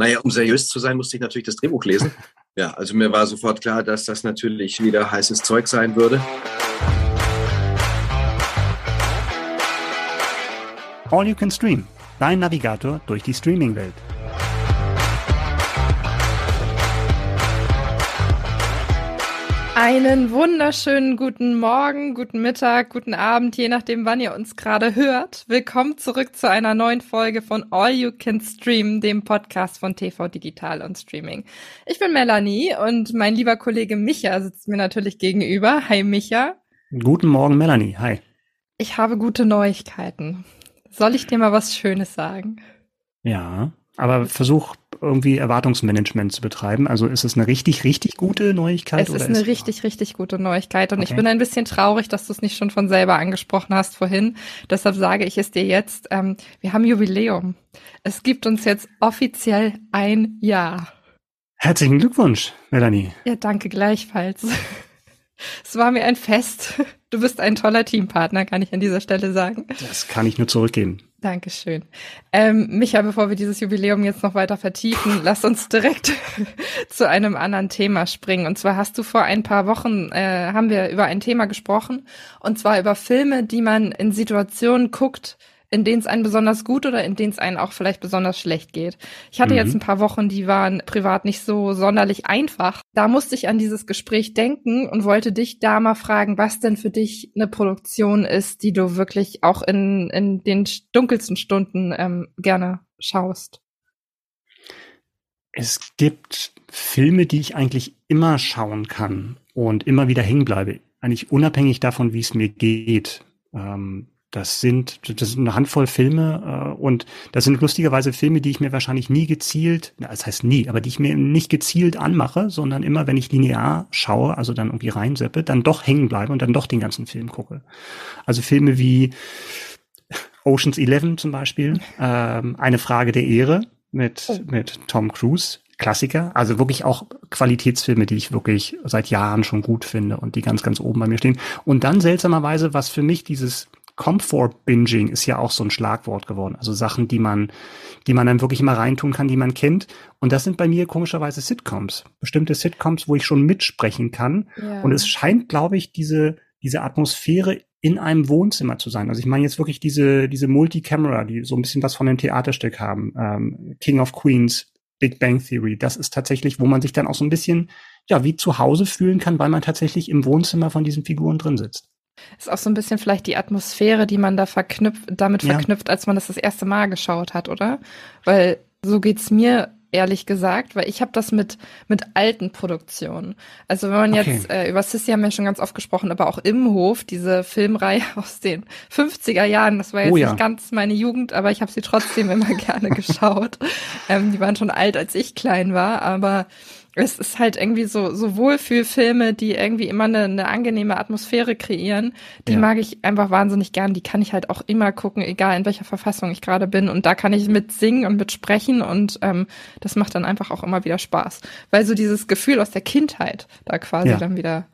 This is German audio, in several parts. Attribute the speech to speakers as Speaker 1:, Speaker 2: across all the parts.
Speaker 1: Naja, um seriös zu sein, musste ich natürlich das Drehbuch lesen. Ja, also mir war sofort klar, dass das natürlich wieder heißes Zeug sein würde.
Speaker 2: All You Can Stream, dein Navigator durch die Streaming-Welt.
Speaker 3: Einen wunderschönen guten Morgen, guten Mittag, guten Abend, je nachdem, wann ihr uns gerade hört. Willkommen zurück zu einer neuen Folge von All You Can Stream, dem Podcast von TV Digital und Streaming. Ich bin Melanie und mein lieber Kollege Micha sitzt mir natürlich gegenüber. Hi Micha.
Speaker 2: Guten Morgen, Melanie. Hi.
Speaker 3: Ich habe gute Neuigkeiten. Soll ich dir mal was Schönes sagen?
Speaker 2: Ja, aber versuch irgendwie Erwartungsmanagement zu betreiben. Also ist es eine richtig, richtig gute Neuigkeit?
Speaker 3: Es ist eine ist richtig, richtig gute Neuigkeit. Und okay. ich bin ein bisschen traurig, dass du es nicht schon von selber angesprochen hast vorhin. Deshalb sage ich es dir jetzt. Ähm, wir haben Jubiläum. Es gibt uns jetzt offiziell ein Jahr.
Speaker 2: Herzlichen Glückwunsch, Melanie.
Speaker 3: Ja, danke gleichfalls. Es war mir ein Fest. Du bist ein toller Teampartner, kann ich an dieser Stelle sagen.
Speaker 2: Das kann ich nur zurückgeben.
Speaker 3: Dankeschön. Ähm, Micha, bevor wir dieses Jubiläum jetzt noch weiter vertiefen, lass uns direkt zu einem anderen Thema springen. Und zwar hast du vor ein paar Wochen, äh, haben wir über ein Thema gesprochen, und zwar über Filme, die man in Situationen guckt, in denen es einen besonders gut oder in denen es einen auch vielleicht besonders schlecht geht. Ich hatte mhm. jetzt ein paar Wochen, die waren privat nicht so sonderlich einfach. Da musste ich an dieses Gespräch denken und wollte dich da mal fragen, was denn für dich eine Produktion ist, die du wirklich auch in, in den dunkelsten Stunden ähm, gerne schaust.
Speaker 2: Es gibt Filme, die ich eigentlich immer schauen kann und immer wieder hängen bleibe. Eigentlich unabhängig davon, wie es mir geht. Ähm, das sind, das sind eine Handvoll Filme äh, und das sind lustigerweise Filme, die ich mir wahrscheinlich nie gezielt, das heißt nie, aber die ich mir nicht gezielt anmache, sondern immer, wenn ich linear schaue, also dann irgendwie reinseppe, dann doch hängen bleibe und dann doch den ganzen Film gucke. Also Filme wie Oceans 11 zum Beispiel, ähm, Eine Frage der Ehre mit, oh. mit Tom Cruise, Klassiker, also wirklich auch Qualitätsfilme, die ich wirklich seit Jahren schon gut finde und die ganz, ganz oben bei mir stehen. Und dann seltsamerweise, was für mich dieses Comfort Binging ist ja auch so ein Schlagwort geworden. Also Sachen, die man, die man dann wirklich immer reintun kann, die man kennt. Und das sind bei mir komischerweise Sitcoms. Bestimmte Sitcoms, wo ich schon mitsprechen kann. Ja. Und es scheint, glaube ich, diese, diese Atmosphäre in einem Wohnzimmer zu sein. Also ich meine jetzt wirklich diese, diese Multicamera, die so ein bisschen was von einem Theaterstück haben. Ähm, King of Queens, Big Bang Theory. Das ist tatsächlich, wo man sich dann auch so ein bisschen, ja, wie zu Hause fühlen kann, weil man tatsächlich im Wohnzimmer von diesen Figuren drin sitzt.
Speaker 3: Ist auch so ein bisschen vielleicht die Atmosphäre, die man da verknüpft, damit ja. verknüpft, als man das das erste Mal geschaut hat, oder? Weil so geht's mir ehrlich gesagt, weil ich habe das mit mit alten Produktionen. Also wenn man okay. jetzt äh, über Sissy haben wir schon ganz oft gesprochen, aber auch Imhof, diese Filmreihe aus den 50er Jahren, das war jetzt oh ja. nicht ganz meine Jugend, aber ich habe sie trotzdem immer gerne geschaut. Ähm, die waren schon alt, als ich klein war, aber es ist halt irgendwie so, so Wohlfühlfilme, die irgendwie immer eine, eine angenehme Atmosphäre kreieren. Die ja. mag ich einfach wahnsinnig gern. Die kann ich halt auch immer gucken, egal in welcher Verfassung ich gerade bin. Und da kann ich mit singen und mit sprechen und ähm, das macht dann einfach auch immer wieder Spaß. Weil so dieses Gefühl aus der Kindheit da quasi ja. dann wieder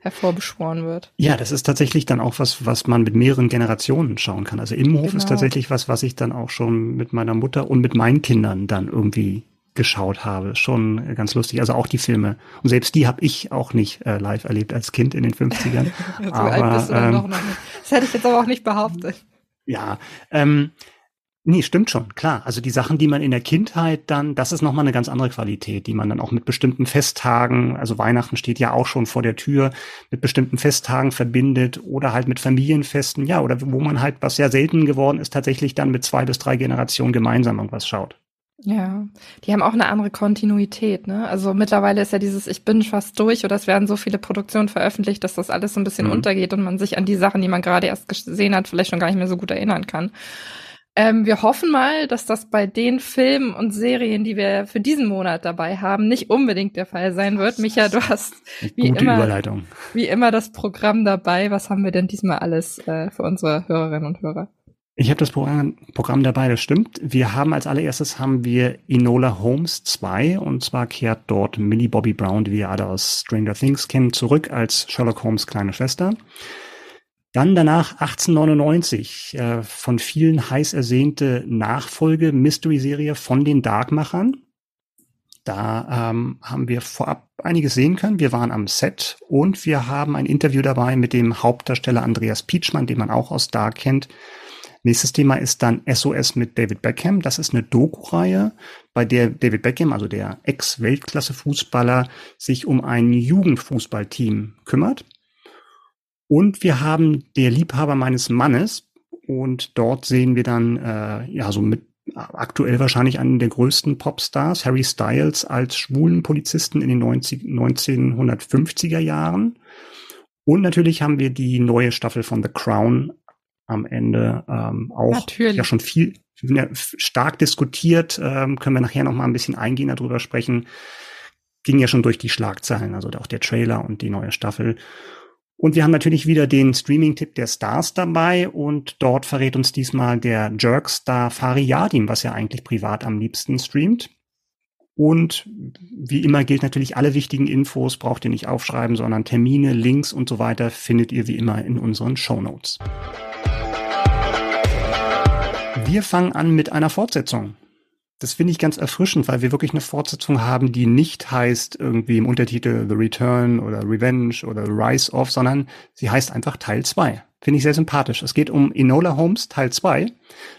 Speaker 3: hervorbeschworen wird.
Speaker 2: Ja, das ist tatsächlich dann auch was, was man mit mehreren Generationen schauen kann. Also Imhof genau. ist tatsächlich was, was ich dann auch schon mit meiner Mutter und mit meinen Kindern dann irgendwie geschaut habe. Schon ganz lustig. Also auch die Filme. Und selbst die habe ich auch nicht äh, live erlebt als Kind in den 50ern. so aber, alt bist du dann ähm,
Speaker 3: noch nicht. Das hätte ich jetzt aber auch nicht behauptet.
Speaker 2: Ja, ähm, nee, stimmt schon, klar. Also die Sachen, die man in der Kindheit dann, das ist nochmal eine ganz andere Qualität, die man dann auch mit bestimmten Festtagen, also Weihnachten steht ja auch schon vor der Tür, mit bestimmten Festtagen verbindet oder halt mit Familienfesten, ja, oder wo man halt, was sehr selten geworden ist, tatsächlich dann mit zwei bis drei Generationen gemeinsam irgendwas schaut.
Speaker 3: Ja, die haben auch eine andere Kontinuität, ne? Also mittlerweile ist ja dieses, ich bin fast durch oder es werden so viele Produktionen veröffentlicht, dass das alles so ein bisschen mhm. untergeht und man sich an die Sachen, die man gerade erst gesehen hat, vielleicht schon gar nicht mehr so gut erinnern kann. Ähm, wir hoffen mal, dass das bei den Filmen und Serien, die wir für diesen Monat dabei haben, nicht unbedingt der Fall sein wird. Micha, du hast wie immer, wie immer das Programm dabei. Was haben wir denn diesmal alles äh, für unsere Hörerinnen und Hörer?
Speaker 2: Ich habe das Programm, Programm dabei, das stimmt. Wir haben als allererstes haben wir Enola Holmes 2 und zwar kehrt dort Millie Bobby Brown, die wir alle aus Stranger Things kennen, zurück als Sherlock Holmes kleine Schwester. Dann danach 1899 äh, von vielen heiß ersehnte Nachfolge Mystery-Serie von den Darkmachern. Da ähm, haben wir vorab einiges sehen können. Wir waren am Set und wir haben ein Interview dabei mit dem Hauptdarsteller Andreas Pietschmann, den man auch aus Dark kennt. Nächstes Thema ist dann SOS mit David Beckham. Das ist eine Doku-Reihe, bei der David Beckham, also der Ex-Weltklasse-Fußballer, sich um ein Jugendfußballteam kümmert. Und wir haben der Liebhaber meines Mannes. Und dort sehen wir dann, äh, ja, so mit aktuell wahrscheinlich einen der größten Popstars, Harry Styles, als schwulen Polizisten in den 90, 1950er Jahren. Und natürlich haben wir die neue Staffel von The Crown am Ende ähm, auch natürlich. ja schon viel ja, stark diskutiert. Ähm, können wir nachher noch mal ein bisschen eingehen darüber sprechen. Ging ja schon durch die Schlagzeilen, also auch der Trailer und die neue Staffel. Und wir haben natürlich wieder den Streaming-Tipp der Stars dabei und dort verrät uns diesmal der Jerk-Star Fari Yadim, was er eigentlich privat am liebsten streamt. Und wie immer gilt natürlich, alle wichtigen Infos braucht ihr nicht aufschreiben, sondern Termine, Links und so weiter findet ihr wie immer in unseren Show Notes. Wir fangen an mit einer Fortsetzung. Das finde ich ganz erfrischend, weil wir wirklich eine Fortsetzung haben, die nicht heißt irgendwie im Untertitel The Return oder Revenge oder Rise of, sondern sie heißt einfach Teil 2. Finde ich sehr sympathisch. Es geht um Enola Holmes Teil 2,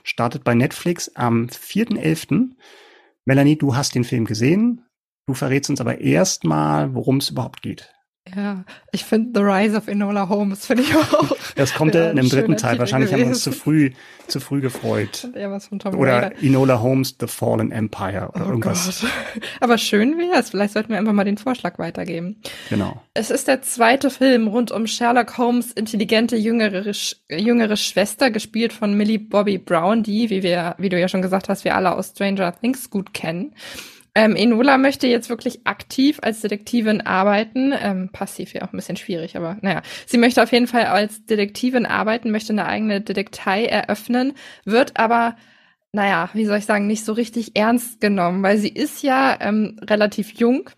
Speaker 2: startet bei Netflix am 4.11. Melanie, du hast den Film gesehen. Du verrätst uns aber erstmal, worum es überhaupt geht.
Speaker 3: Ja, ich finde The Rise of Enola Holmes finde ich auch.
Speaker 2: Das kommt ja in dem dritten Teil. Wahrscheinlich gewesen. haben wir uns zu früh, zu früh gefreut. Ja, was von Tom oder Raider. Enola Holmes, The Fallen Empire oder oh irgendwas. Gott.
Speaker 3: Aber schön wäre es. Vielleicht sollten wir einfach mal den Vorschlag weitergeben.
Speaker 2: Genau.
Speaker 3: Es ist der zweite Film rund um Sherlock Holmes intelligente jüngere, jüngere Schwester, gespielt von Millie Bobby Brown, die, wie wir, wie du ja schon gesagt hast, wir alle aus Stranger Things gut kennen. Ähm, Enola möchte jetzt wirklich aktiv als Detektivin arbeiten. Ähm, passiv ja auch ein bisschen schwierig, aber naja. Sie möchte auf jeden Fall als Detektivin arbeiten, möchte eine eigene Detektei eröffnen, wird aber, naja, wie soll ich sagen, nicht so richtig ernst genommen, weil sie ist ja ähm, relativ jung,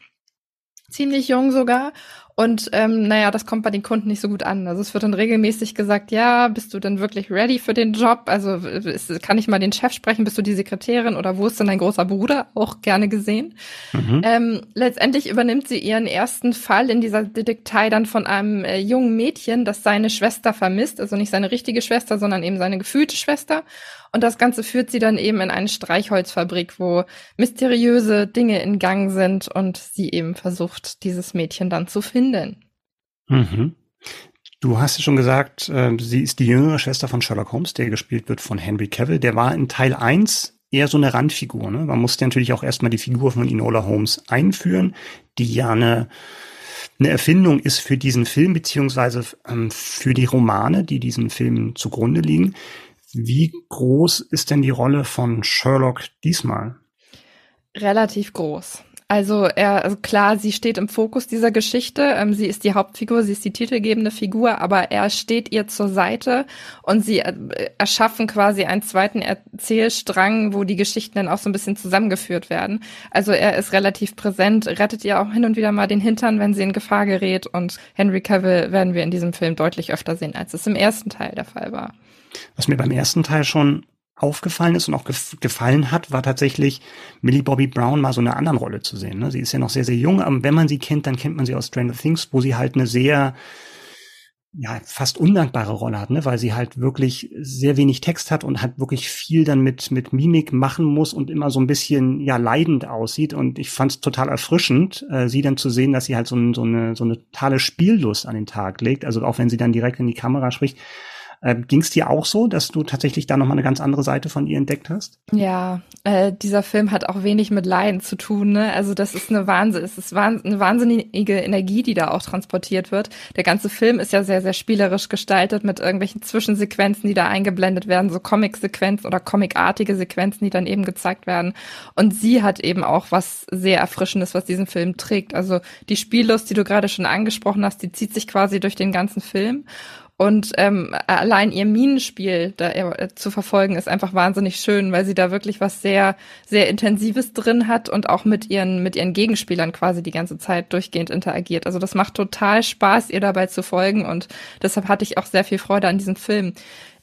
Speaker 3: ziemlich jung sogar und ähm, naja, das kommt bei den Kunden nicht so gut an. Also es wird dann regelmäßig gesagt, ja, bist du denn wirklich ready für den Job? Also ist, kann ich mal den Chef sprechen? Bist du die Sekretärin oder wo ist denn dein großer Bruder? Auch gerne gesehen. Mhm. Ähm, letztendlich übernimmt sie ihren ersten Fall in dieser Detektei dann von einem äh, jungen Mädchen, das seine Schwester vermisst. Also nicht seine richtige Schwester, sondern eben seine gefühlte Schwester. Und das Ganze führt sie dann eben in eine Streichholzfabrik, wo mysteriöse Dinge in Gang sind und sie eben versucht, dieses Mädchen dann zu finden.
Speaker 2: Mhm. Du hast ja schon gesagt, äh, sie ist die jüngere Schwester von Sherlock Holmes, der gespielt wird von Henry Cavill. Der war in Teil 1 eher so eine Randfigur. Ne? Man musste natürlich auch erstmal die Figur von Enola Holmes einführen, die ja eine, eine Erfindung ist für diesen Film, beziehungsweise ähm, für die Romane, die diesen Film zugrunde liegen. Wie groß ist denn die Rolle von Sherlock diesmal?
Speaker 3: Relativ groß. Also er, also klar, sie steht im Fokus dieser Geschichte. Ähm, sie ist die Hauptfigur, sie ist die titelgebende Figur, aber er steht ihr zur Seite und sie äh, erschaffen quasi einen zweiten Erzählstrang, wo die Geschichten dann auch so ein bisschen zusammengeführt werden. Also er ist relativ präsent, rettet ihr auch hin und wieder mal den Hintern, wenn sie in Gefahr gerät. Und Henry Cavill werden wir in diesem Film deutlich öfter sehen, als es im ersten Teil der Fall war.
Speaker 2: Was mir beim ersten Teil schon aufgefallen ist und auch gef gefallen hat, war tatsächlich Millie Bobby Brown mal so eine andere Rolle zu sehen. Ne? Sie ist ja noch sehr, sehr jung, aber wenn man sie kennt, dann kennt man sie aus Stranger Things, wo sie halt eine sehr, ja, fast undankbare Rolle hat, ne? weil sie halt wirklich sehr wenig Text hat und halt wirklich viel dann mit, mit Mimik machen muss und immer so ein bisschen, ja, leidend aussieht. Und ich fand es total erfrischend, äh, sie dann zu sehen, dass sie halt so, ein, so, eine, so eine totale Spiellust an den Tag legt. Also auch wenn sie dann direkt in die Kamera spricht ähm, Ging es dir auch so, dass du tatsächlich da nochmal eine ganz andere Seite von ihr entdeckt hast?
Speaker 3: Ja, äh, dieser Film hat auch wenig mit Leiden zu tun. Ne? Also das ist eine Wahnsinn, es ist eine wahnsinnige Energie, die da auch transportiert wird. Der ganze Film ist ja sehr, sehr spielerisch gestaltet mit irgendwelchen Zwischensequenzen, die da eingeblendet werden, so Comic-Sequenzen oder comicartige Sequenzen, die dann eben gezeigt werden. Und sie hat eben auch was sehr Erfrischendes, was diesen Film trägt. Also die Spiellust, die du gerade schon angesprochen hast, die zieht sich quasi durch den ganzen Film. Und ähm, allein ihr Minenspiel da äh, zu verfolgen ist einfach wahnsinnig schön, weil sie da wirklich was sehr, sehr Intensives drin hat und auch mit ihren, mit ihren Gegenspielern quasi die ganze Zeit durchgehend interagiert. Also das macht total Spaß, ihr dabei zu folgen und deshalb hatte ich auch sehr viel Freude an diesem Film.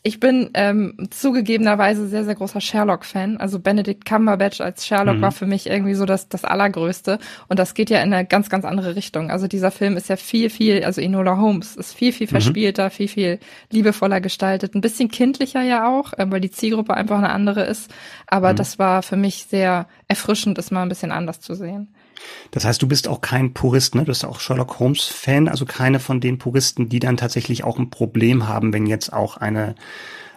Speaker 3: Ich bin ähm, zugegebenerweise sehr, sehr großer Sherlock-Fan. Also Benedict Cumberbatch als Sherlock mhm. war für mich irgendwie so das, das Allergrößte. Und das geht ja in eine ganz, ganz andere Richtung. Also dieser Film ist ja viel, viel, also Enola Holmes ist viel, viel mhm. verspielter, mhm. viel, viel liebevoller gestaltet. Ein bisschen kindlicher ja auch, äh, weil die Zielgruppe einfach eine andere ist. Aber mhm. das war für mich sehr erfrischend, das mal ein bisschen anders zu sehen.
Speaker 2: Das heißt, du bist auch kein Purist, ne? Du bist auch Sherlock Holmes Fan, also keine von den Puristen, die dann tatsächlich auch ein Problem haben, wenn jetzt auch eine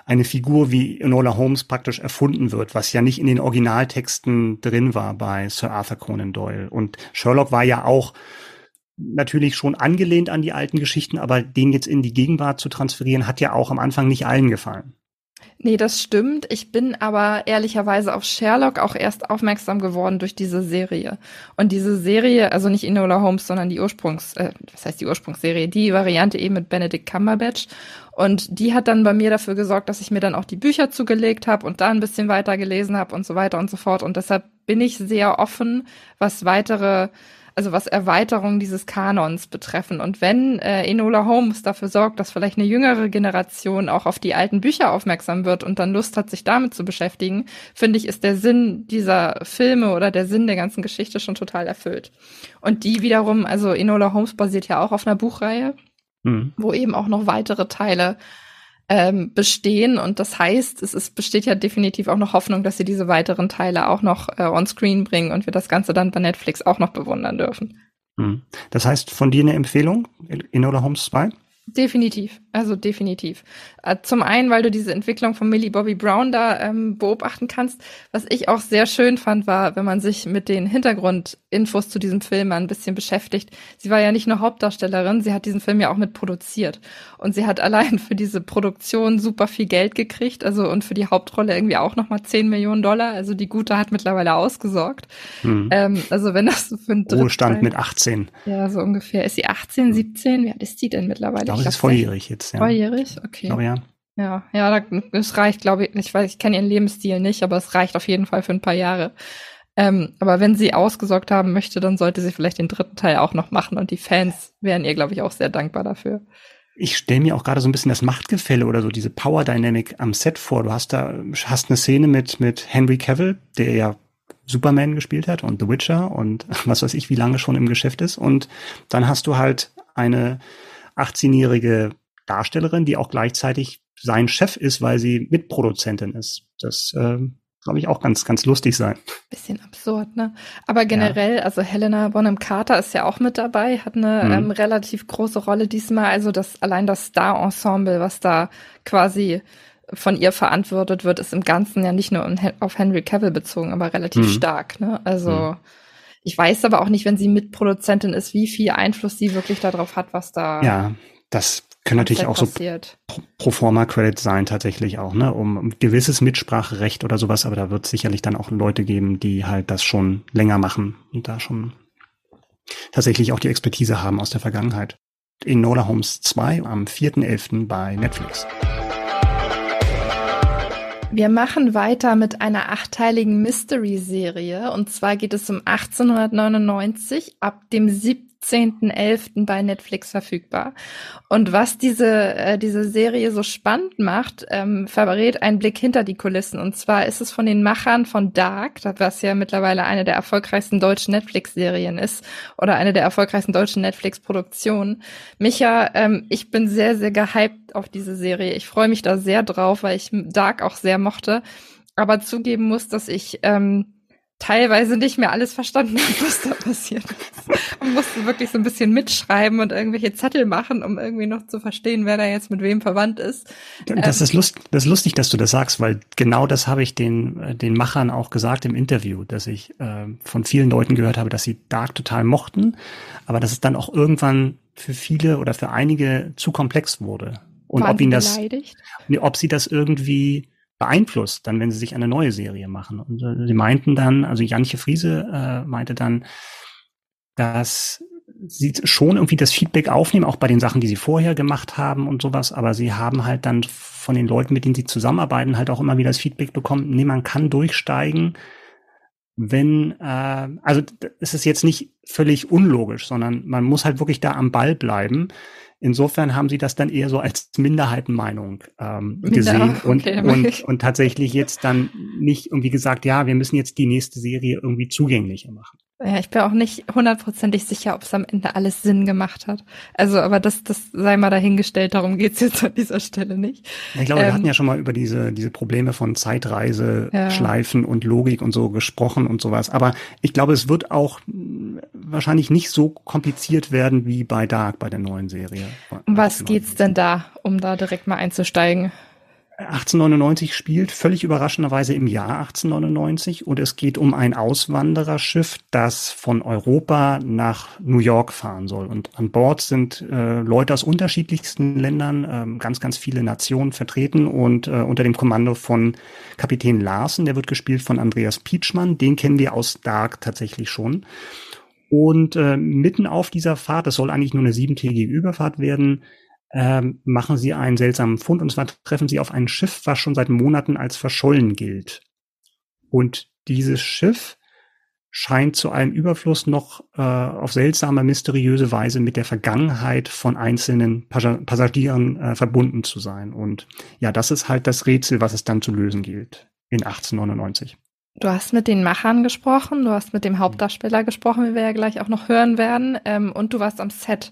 Speaker 2: eine Figur wie Enola Holmes praktisch erfunden wird, was ja nicht in den Originaltexten drin war bei Sir Arthur Conan Doyle. Und Sherlock war ja auch natürlich schon angelehnt an die alten Geschichten, aber den jetzt in die Gegenwart zu transferieren, hat ja auch am Anfang nicht allen gefallen.
Speaker 3: Nee, das stimmt. Ich bin aber ehrlicherweise auf Sherlock auch erst aufmerksam geworden durch diese Serie. Und diese Serie, also nicht Enola Holmes, sondern die Ursprungs, äh, was heißt die Ursprungsserie, die Variante eben mit Benedict Cumberbatch. Und die hat dann bei mir dafür gesorgt, dass ich mir dann auch die Bücher zugelegt habe und da ein bisschen weiter gelesen habe und so weiter und so fort. Und deshalb bin ich sehr offen, was weitere also was Erweiterung dieses Kanons betreffen. Und wenn äh, Enola Holmes dafür sorgt, dass vielleicht eine jüngere Generation auch auf die alten Bücher aufmerksam wird und dann Lust hat, sich damit zu beschäftigen, finde ich, ist der Sinn dieser Filme oder der Sinn der ganzen Geschichte schon total erfüllt. Und die wiederum, also Enola Holmes basiert ja auch auf einer Buchreihe, mhm. wo eben auch noch weitere Teile ähm, bestehen. Und das heißt, es ist, besteht ja definitiv auch noch Hoffnung, dass sie diese weiteren Teile auch noch äh, on screen bringen und wir das Ganze dann bei Netflix auch noch bewundern dürfen.
Speaker 2: Hm. Das heißt, von dir eine Empfehlung, Enola Holmes 2?
Speaker 3: Definitiv, also definitiv. Äh, zum einen, weil du diese Entwicklung von Millie Bobby Brown da ähm, beobachten kannst. Was ich auch sehr schön fand, war, wenn man sich mit den Hintergrundinfos zu diesem Film ein bisschen beschäftigt. Sie war ja nicht nur Hauptdarstellerin, sie hat diesen Film ja auch mit produziert. Und sie hat allein für diese Produktion super viel Geld gekriegt, also und für die Hauptrolle irgendwie auch nochmal 10 Millionen Dollar. Also die Gute hat mittlerweile ausgesorgt. Mhm. Ähm, also wenn das so für ein
Speaker 2: Ruhestand mit 18.
Speaker 3: Ja, so ungefähr. Ist sie 18, 17? Wie alt ist sie denn mittlerweile?
Speaker 2: glaube, sie ist volljährig jetzt.
Speaker 3: Ja. Volljährig? Okay. Glaube, ja. Ja, ja, es reicht, glaube ich, ich weiß, ich kenne ihren Lebensstil nicht, aber es reicht auf jeden Fall für ein paar Jahre. Ähm, aber wenn sie ausgesorgt haben möchte, dann sollte sie vielleicht den dritten Teil auch noch machen und die Fans wären ihr, glaube ich, auch sehr dankbar dafür.
Speaker 2: Ich stelle mir auch gerade so ein bisschen das Machtgefälle oder so diese Power Dynamic am Set vor. Du hast da hast eine Szene mit mit Henry Cavill, der ja Superman gespielt hat und The Witcher und was weiß ich, wie lange schon im Geschäft ist und dann hast du halt eine 18-jährige Darstellerin, die auch gleichzeitig sein Chef ist, weil sie Mitproduzentin ist. Das äh, glaube ich auch ganz, ganz lustig sein.
Speaker 3: Bisschen absurd, ne? Aber generell, ja. also Helena Bonham Carter ist ja auch mit dabei, hat eine mhm. ähm, relativ große Rolle diesmal. Also das allein das Star-Ensemble, was da quasi von ihr verantwortet wird, ist im Ganzen ja nicht nur auf Henry Cavill bezogen, aber relativ mhm. stark, ne? Also mhm. Ich weiß aber auch nicht, wenn sie Mitproduzentin ist, wie viel Einfluss sie wirklich darauf hat, was da.
Speaker 2: Ja, das können natürlich auch passiert. so Pro-Forma-Credits sein tatsächlich auch, ne, um, um gewisses Mitspracherecht oder sowas, aber da wird es sicherlich dann auch Leute geben, die halt das schon länger machen und da schon tatsächlich auch die Expertise haben aus der Vergangenheit. In Nola Holmes 2 am 4.11. bei Netflix.
Speaker 3: Wir machen weiter mit einer achteiligen Mystery-Serie. Und zwar geht es um 1899 ab dem 7. 17.11. bei Netflix verfügbar. Und was diese, äh, diese Serie so spannend macht, ähm, verrät einen Blick hinter die Kulissen. Und zwar ist es von den Machern von Dark, was ja mittlerweile eine der erfolgreichsten deutschen Netflix-Serien ist oder eine der erfolgreichsten deutschen Netflix-Produktionen. Micha, ähm, ich bin sehr, sehr gehypt auf diese Serie. Ich freue mich da sehr drauf, weil ich Dark auch sehr mochte. Aber zugeben muss, dass ich ähm, teilweise nicht mehr alles verstanden habe, was da passiert ist. Und musste wirklich so ein bisschen mitschreiben und irgendwelche Zettel machen, um irgendwie noch zu verstehen, wer da jetzt mit wem verwandt ist.
Speaker 2: Das, ähm, ist, lust, das ist lustig, dass du das sagst, weil genau das habe ich den, äh, den Machern auch gesagt im Interview, dass ich äh, von vielen Leuten gehört habe, dass sie Dark total mochten, aber dass es dann auch irgendwann für viele oder für einige zu komplex wurde. Und ob ihnen das, ob sie das irgendwie beeinflusst, dann wenn sie sich eine neue Serie machen. Und äh, sie meinten dann, also Janche Friese äh, meinte dann, dass sie schon irgendwie das Feedback aufnehmen, auch bei den Sachen, die sie vorher gemacht haben und sowas, aber sie haben halt dann von den Leuten, mit denen sie zusammenarbeiten, halt auch immer wieder das Feedback bekommen, nee, man kann durchsteigen, wenn, äh, also es ist jetzt nicht völlig unlogisch, sondern man muss halt wirklich da am Ball bleiben Insofern haben sie das dann eher so als Minderheitenmeinung ähm, gesehen okay, und, und, und tatsächlich jetzt dann nicht irgendwie gesagt, ja, wir müssen jetzt die nächste Serie irgendwie zugänglicher machen.
Speaker 3: Ja, ich bin auch nicht hundertprozentig sicher, ob es am Ende alles Sinn gemacht hat. Also, aber das, das sei mal dahingestellt, darum geht's jetzt an dieser Stelle nicht.
Speaker 2: Ich glaube, ähm, wir hatten ja schon mal über diese, diese Probleme von Zeitreise, ja. Schleifen und Logik und so gesprochen und sowas. Aber ich glaube, es wird auch wahrscheinlich nicht so kompliziert werden wie bei Dark, bei der neuen Serie.
Speaker 3: Um was geht's denn da, um da direkt mal einzusteigen?
Speaker 2: 1899 spielt völlig überraschenderweise im Jahr 1899 und es geht um ein Auswandererschiff, das von Europa nach New York fahren soll. Und an Bord sind äh, Leute aus unterschiedlichsten Ländern, äh, ganz, ganz viele Nationen vertreten und äh, unter dem Kommando von Kapitän Larsen, der wird gespielt von Andreas Pietschmann, den kennen wir aus Dark tatsächlich schon. Und äh, mitten auf dieser Fahrt, das soll eigentlich nur eine siebentägige Überfahrt werden, ähm, machen sie einen seltsamen Fund und zwar treffen sie auf ein Schiff, was schon seit Monaten als verschollen gilt. Und dieses Schiff scheint zu einem Überfluss noch äh, auf seltsame, mysteriöse Weise mit der Vergangenheit von einzelnen Passagieren äh, verbunden zu sein. Und ja, das ist halt das Rätsel, was es dann zu lösen gilt in 1899.
Speaker 3: Du hast mit den Machern gesprochen, du hast mit dem Hauptdarsteller gesprochen, wie wir ja gleich auch noch hören werden, ähm, und du warst am Set.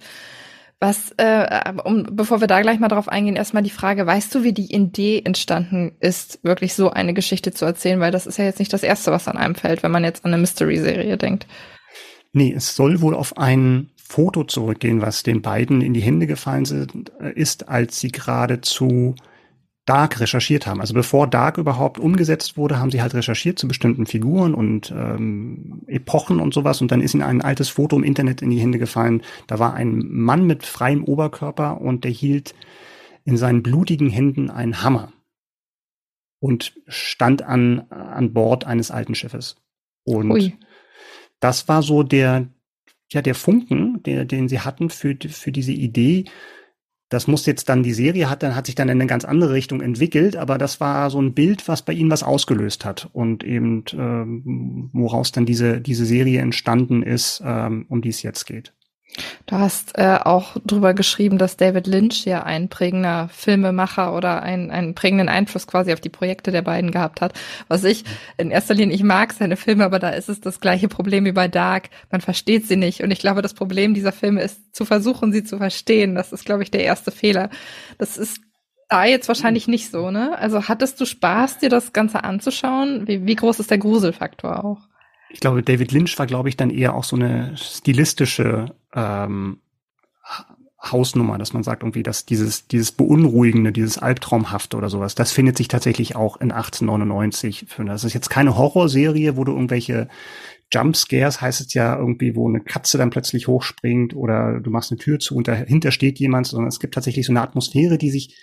Speaker 3: Was, äh, um, bevor wir da gleich mal drauf eingehen, erstmal die Frage, weißt du, wie die Idee entstanden ist, wirklich so eine Geschichte zu erzählen? Weil das ist ja jetzt nicht das Erste, was an einem fällt, wenn man jetzt an eine Mystery-Serie denkt.
Speaker 2: Nee, es soll wohl auf ein Foto zurückgehen, was den beiden in die Hände gefallen sind, äh, ist, als sie gerade zu Dark recherchiert haben. Also bevor Dark überhaupt umgesetzt wurde, haben sie halt recherchiert zu bestimmten Figuren und ähm, Epochen und sowas. Und dann ist ihnen ein altes Foto im Internet in die Hände gefallen. Da war ein Mann mit freiem Oberkörper und der hielt in seinen blutigen Händen einen Hammer und stand an, an Bord eines alten Schiffes. Und Ui. das war so der, ja, der Funken, der, den sie hatten für, für diese Idee, das muss jetzt dann die Serie hat, dann hat sich dann in eine ganz andere Richtung entwickelt, aber das war so ein Bild, was bei ihnen was ausgelöst hat und eben ähm, woraus dann diese diese Serie entstanden ist, ähm, um die es jetzt geht.
Speaker 3: Du hast äh, auch drüber geschrieben, dass David Lynch ja ein prägender Filmemacher oder ein, einen prägenden Einfluss quasi auf die Projekte der beiden gehabt hat. Was ich in erster Linie, ich mag seine Filme, aber da ist es das gleiche Problem wie bei Dark. Man versteht sie nicht. Und ich glaube, das Problem dieser Filme ist, zu versuchen, sie zu verstehen. Das ist, glaube ich, der erste Fehler. Das ist da jetzt wahrscheinlich nicht so, ne? Also hattest du Spaß, dir das Ganze anzuschauen? Wie, wie groß ist der Gruselfaktor auch?
Speaker 2: Ich glaube, David Lynch war, glaube ich, dann eher auch so eine stilistische ähm, Hausnummer, dass man sagt irgendwie, dass dieses, dieses Beunruhigende, dieses Albtraumhafte oder sowas, das findet sich tatsächlich auch in 1899. Das ist jetzt keine Horrorserie, wo du irgendwelche Jumpscares heißt es ja irgendwie, wo eine Katze dann plötzlich hochspringt oder du machst eine Tür zu und dahinter steht jemand, sondern es gibt tatsächlich so eine Atmosphäre, die sich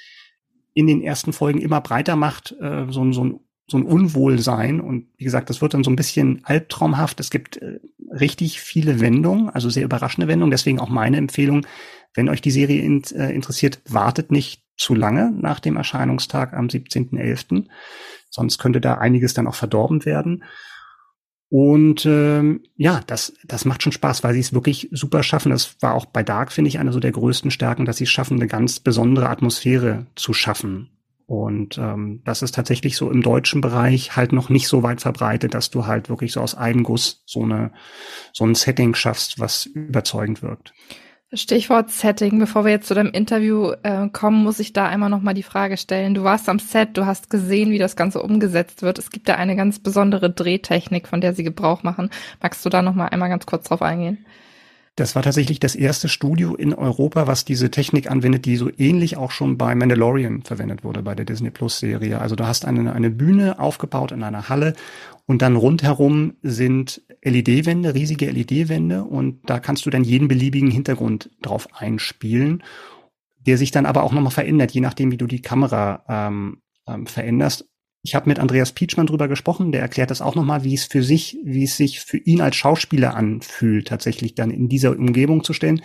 Speaker 2: in den ersten Folgen immer breiter macht, äh, so, so ein so ein Unwohlsein. Und wie gesagt, das wird dann so ein bisschen albtraumhaft. Es gibt äh, richtig viele Wendungen, also sehr überraschende Wendungen. Deswegen auch meine Empfehlung, wenn euch die Serie in, äh, interessiert, wartet nicht zu lange nach dem Erscheinungstag am 17.11. Sonst könnte da einiges dann auch verdorben werden. Und ähm, ja, das, das macht schon Spaß, weil sie es wirklich super schaffen. Das war auch bei Dark, finde ich, eine so der größten Stärken, dass sie es schaffen, eine ganz besondere Atmosphäre zu schaffen. Und ähm, das ist tatsächlich so im deutschen Bereich halt noch nicht so weit verbreitet, dass du halt wirklich so aus einem Guss so eine so ein Setting schaffst, was überzeugend wirkt.
Speaker 3: Stichwort Setting. Bevor wir jetzt zu deinem Interview äh, kommen, muss ich da einmal noch mal die Frage stellen. Du warst am Set, du hast gesehen, wie das Ganze umgesetzt wird. Es gibt da eine ganz besondere Drehtechnik, von der sie Gebrauch machen. Magst du da noch mal einmal ganz kurz drauf eingehen?
Speaker 2: Das war tatsächlich das erste Studio in Europa, was diese Technik anwendet, die so ähnlich auch schon bei Mandalorian verwendet wurde, bei der Disney Plus Serie. Also du hast eine, eine Bühne aufgebaut in einer Halle und dann rundherum sind LED-Wände, riesige LED-Wände und da kannst du dann jeden beliebigen Hintergrund drauf einspielen, der sich dann aber auch nochmal verändert, je nachdem, wie du die Kamera ähm, ähm, veränderst. Ich habe mit Andreas Pietschmann drüber gesprochen, der erklärt das auch nochmal, wie es für sich, wie es sich für ihn als Schauspieler anfühlt, tatsächlich dann in dieser Umgebung zu stellen,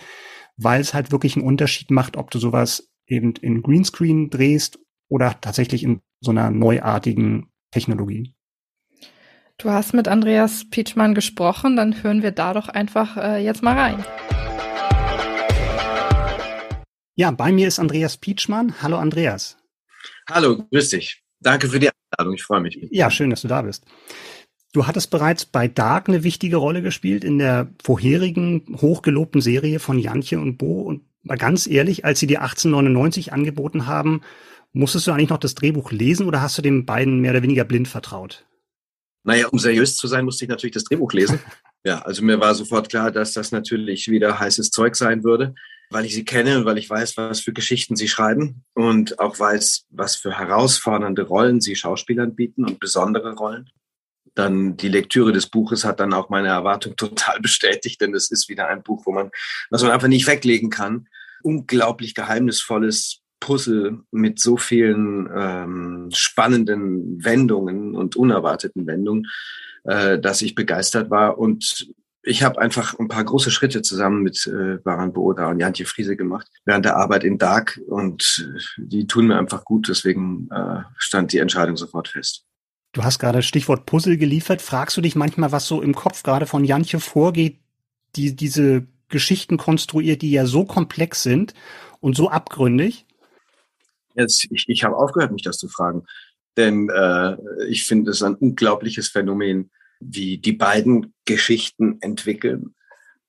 Speaker 2: weil es halt wirklich einen Unterschied macht, ob du sowas eben in Greenscreen drehst oder tatsächlich in so einer neuartigen Technologie.
Speaker 3: Du hast mit Andreas Pietschmann gesprochen, dann hören wir da doch einfach äh, jetzt mal rein.
Speaker 2: Ja, bei mir ist Andreas Pietschmann. Hallo Andreas.
Speaker 1: Hallo, grüß dich. Danke für die Einladung, ich freue mich.
Speaker 2: Ja, schön, dass du da bist. Du hattest bereits bei Dark eine wichtige Rolle gespielt in der vorherigen hochgelobten Serie von Jantje und Bo. Und mal ganz ehrlich, als sie dir 1899 angeboten haben, musstest du eigentlich noch das Drehbuch lesen oder hast du den beiden mehr oder weniger blind vertraut?
Speaker 1: Naja, um seriös zu sein, musste ich natürlich das Drehbuch lesen. ja, also mir war sofort klar, dass das natürlich wieder heißes Zeug sein würde, weil ich sie kenne und weil ich weiß, was für Geschichten sie schreiben und auch weiß, was für herausfordernde Rollen sie Schauspielern bieten und besondere Rollen dann die Lektüre des Buches hat dann auch meine Erwartung total bestätigt, denn es ist wieder ein Buch, wo man, was man einfach nicht weglegen kann. Unglaublich geheimnisvolles Puzzle mit so vielen ähm, spannenden Wendungen und unerwarteten Wendungen, äh, dass ich begeistert war. Und ich habe einfach ein paar große Schritte zusammen mit äh, Baran Booda und Jantje Friese gemacht während der Arbeit in Dark und äh, die tun mir einfach gut. Deswegen äh, stand die Entscheidung sofort fest.
Speaker 2: Du hast gerade Stichwort Puzzle geliefert. Fragst du dich manchmal, was so im Kopf gerade von Jantje vorgeht, die diese Geschichten konstruiert, die ja so komplex sind und so abgründig?
Speaker 1: Jetzt, ich, ich habe aufgehört, mich das zu fragen. Denn äh, ich finde es ein unglaubliches Phänomen, wie die beiden Geschichten entwickeln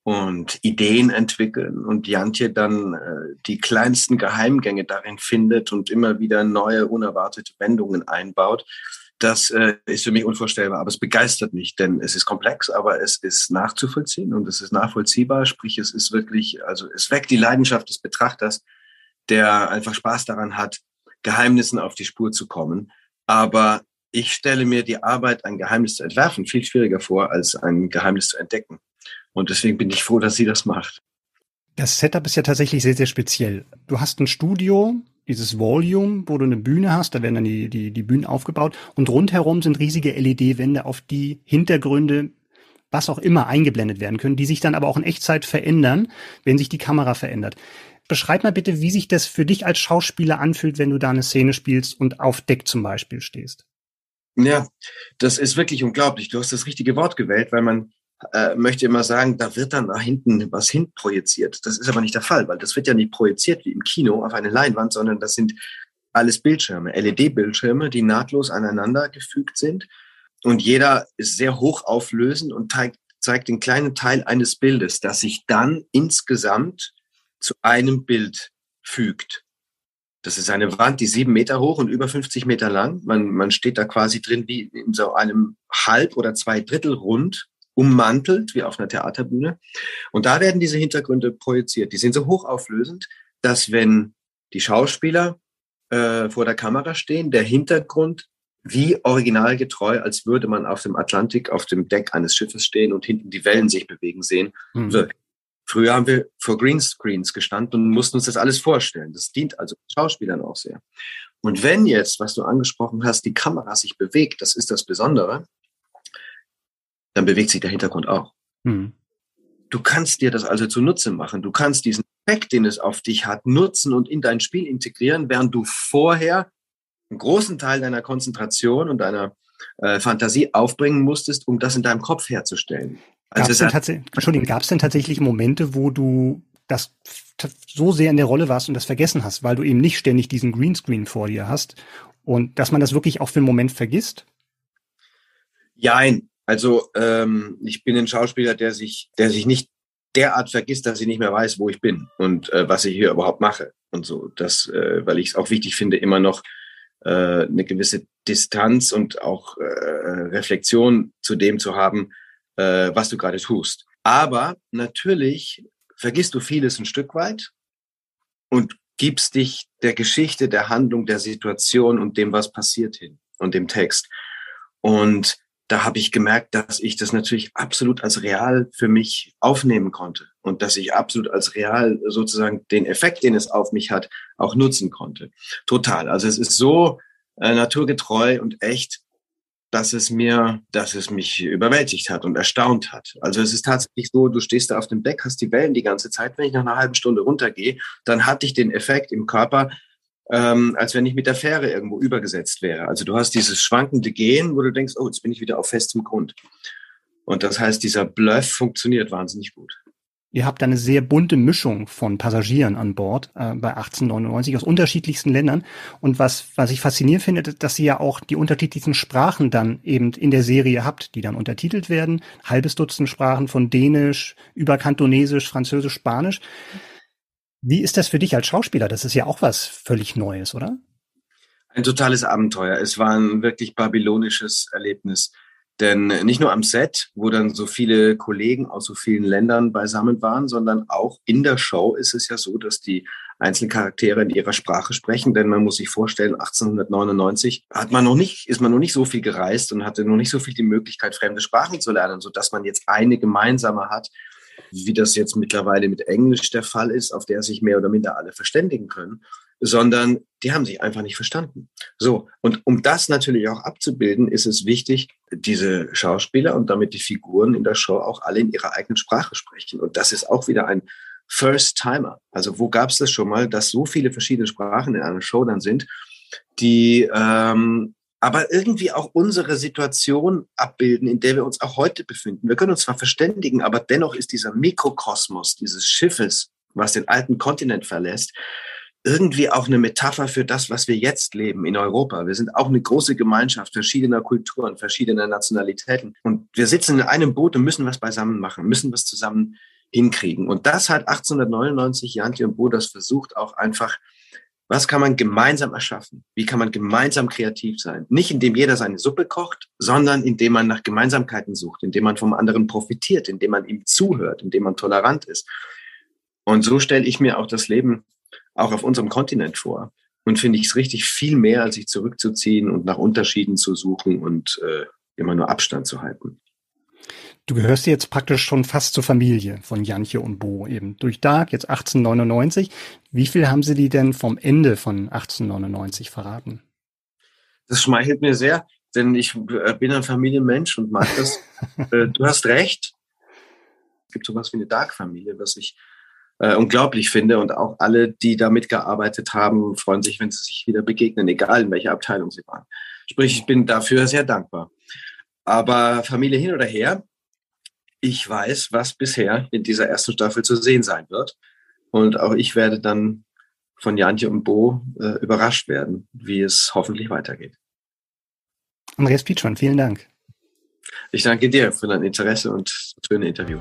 Speaker 1: und Ideen entwickeln und Jantje dann äh, die kleinsten Geheimgänge darin findet und immer wieder neue, unerwartete Wendungen einbaut das äh, ist für mich unvorstellbar, aber es begeistert mich, denn es ist komplex, aber es ist nachzuvollziehen und es ist nachvollziehbar, sprich es ist wirklich, also es weckt die Leidenschaft des Betrachters, der einfach Spaß daran hat, Geheimnissen auf die Spur zu kommen. Aber ich stelle mir die Arbeit, ein Geheimnis zu entwerfen, viel schwieriger vor, als ein Geheimnis zu entdecken. Und deswegen bin ich froh, dass sie das macht.
Speaker 2: Das Setup ist ja tatsächlich sehr, sehr speziell. Du hast ein Studio, dieses Volume, wo du eine Bühne hast, da werden dann die, die, die Bühnen aufgebaut und rundherum sind riesige LED-Wände, auf die Hintergründe, was auch immer, eingeblendet werden können, die sich dann aber auch in Echtzeit verändern, wenn sich die Kamera verändert. Beschreib mal bitte, wie sich das für dich als Schauspieler anfühlt, wenn du da eine Szene spielst und auf Deck zum Beispiel stehst.
Speaker 1: Ja, das ist wirklich unglaublich. Du hast das richtige Wort gewählt, weil man äh, möchte immer sagen, da wird dann nach hinten was hin projiziert. Das ist aber nicht der Fall, weil das wird ja nicht projiziert wie im Kino auf eine Leinwand, sondern das sind alles Bildschirme, LED-Bildschirme, die nahtlos aneinander gefügt sind. Und jeder ist sehr hochauflösend und zeigt, zeigt den kleinen Teil eines Bildes, das sich dann insgesamt zu einem Bild fügt. Das ist eine Wand, die sieben Meter hoch und über 50 Meter lang. Man, man steht da quasi drin wie in so einem Halb- oder zwei Drittel rund ummantelt, wie auf einer Theaterbühne. Und da werden diese Hintergründe projiziert. Die sind so hochauflösend, dass wenn die Schauspieler äh, vor der Kamera stehen, der Hintergrund wie originalgetreu, als würde man auf dem Atlantik auf dem Deck eines Schiffes stehen und hinten die Wellen sich bewegen sehen, mhm. wirkt. Früher haben wir vor Greenscreens gestanden und mussten uns das alles vorstellen. Das dient also Schauspielern auch sehr. Und wenn jetzt, was du angesprochen hast, die Kamera sich bewegt, das ist das Besondere, dann bewegt sich der Hintergrund auch. Mhm. Du kannst dir das also zunutze machen. Du kannst diesen Effekt, den es auf dich hat, nutzen und in dein Spiel integrieren, während du vorher einen großen Teil deiner Konzentration und deiner äh, Fantasie aufbringen musstest, um das in deinem Kopf herzustellen.
Speaker 2: Also gab es denn, Entschuldigung, gab es denn tatsächlich Momente, wo du das so sehr in der Rolle warst und das vergessen hast, weil du eben nicht ständig diesen Greenscreen vor dir hast und dass man das wirklich auch für einen Moment vergisst?
Speaker 1: Jein, also ähm, ich bin ein Schauspieler, der sich, der sich nicht derart vergisst, dass ich nicht mehr weiß, wo ich bin und äh, was ich hier überhaupt mache und so. Das, äh, weil ich es auch wichtig finde, immer noch äh, eine gewisse Distanz und auch äh, Reflexion zu dem zu haben, äh, was du gerade tust. Aber natürlich vergisst du vieles ein Stück weit und gibst dich der Geschichte, der Handlung, der Situation und dem, was passiert hin und dem Text. Und da habe ich gemerkt, dass ich das natürlich absolut als real für mich aufnehmen konnte und dass ich absolut als real sozusagen den Effekt, den es auf mich hat, auch nutzen konnte. Total. Also es ist so äh, naturgetreu und echt, dass es mir, dass es mich überwältigt hat und erstaunt hat. Also es ist tatsächlich so, du stehst da auf dem Deck, hast die Wellen die ganze Zeit. Wenn ich nach einer halben Stunde runtergehe, dann hatte ich den Effekt im Körper, ähm, als wenn ich mit der Fähre irgendwo übergesetzt wäre. Also du hast dieses schwankende Gehen, wo du denkst, oh, jetzt bin ich wieder auf festem Grund. Und das heißt, dieser Bluff funktioniert wahnsinnig gut.
Speaker 2: Ihr habt eine sehr bunte Mischung von Passagieren an Bord äh, bei 1899 aus unterschiedlichsten Ländern. Und was, was ich faszinierend finde, dass ihr ja auch die unterschiedlichsten Sprachen dann eben in der Serie habt, die dann untertitelt werden. Halbes Dutzend Sprachen von Dänisch über Kantonesisch, Französisch, Spanisch. Wie ist das für dich als Schauspieler? Das ist ja auch was völlig Neues, oder?
Speaker 1: Ein totales Abenteuer. Es war ein wirklich babylonisches Erlebnis. Denn nicht nur am Set, wo dann so viele Kollegen aus so vielen Ländern beisammen waren, sondern auch in der Show ist es ja so, dass die einzelnen Charaktere in ihrer Sprache sprechen. Denn man muss sich vorstellen, 1899 hat man noch nicht, ist man noch nicht so viel gereist und hatte noch nicht so viel die Möglichkeit, fremde Sprachen zu lernen, sodass man jetzt eine gemeinsame hat, wie das jetzt mittlerweile mit Englisch der Fall ist, auf der sich mehr oder minder alle verständigen können sondern die haben sich einfach nicht verstanden. So, und um das natürlich auch abzubilden, ist es wichtig, diese Schauspieler und damit die Figuren in der Show auch alle in ihrer eigenen Sprache sprechen. Und das ist auch wieder ein First-Timer. Also wo gab es das schon mal, dass so viele verschiedene Sprachen in einer Show dann sind, die ähm, aber irgendwie auch unsere Situation abbilden, in der wir uns auch heute befinden. Wir können uns zwar verständigen, aber dennoch ist dieser Mikrokosmos dieses Schiffes, was den alten Kontinent verlässt, irgendwie auch eine Metapher für das, was wir jetzt leben in Europa. Wir sind auch eine große Gemeinschaft verschiedener Kulturen, verschiedener Nationalitäten. Und wir sitzen in einem Boot und müssen was beisammen machen, müssen was zusammen hinkriegen. Und das hat 1899 Janti und Bo das versucht, auch einfach, was kann man gemeinsam erschaffen? Wie kann man gemeinsam kreativ sein? Nicht indem jeder seine Suppe kocht, sondern indem man nach Gemeinsamkeiten sucht, indem man vom anderen profitiert, indem man ihm zuhört, indem man tolerant ist. Und so stelle ich mir auch das Leben auch auf unserem Kontinent vor. Und finde ich es richtig viel mehr, als sich zurückzuziehen und nach Unterschieden zu suchen und äh, immer nur Abstand zu halten.
Speaker 2: Du gehörst jetzt praktisch schon fast zur Familie von Janche und Bo eben. Durch Dark, jetzt 1899. Wie viel haben sie die denn vom Ende von 1899 verraten?
Speaker 1: Das schmeichelt mir sehr, denn ich äh, bin ein Familienmensch und mag das. Äh, du hast recht. Es gibt sowas wie eine Dark-Familie, was ich äh, unglaublich finde. Und auch alle, die da mitgearbeitet haben, freuen sich, wenn sie sich wieder begegnen, egal in welcher Abteilung sie waren. Sprich, ich bin dafür sehr dankbar. Aber Familie hin oder her, ich weiß, was bisher in dieser ersten Staffel zu sehen sein wird. Und auch ich werde dann von Jantje und Bo äh, überrascht werden, wie es hoffentlich weitergeht.
Speaker 2: Andreas Pietschmann, vielen Dank.
Speaker 1: Ich danke dir für dein Interesse und für ein Interview.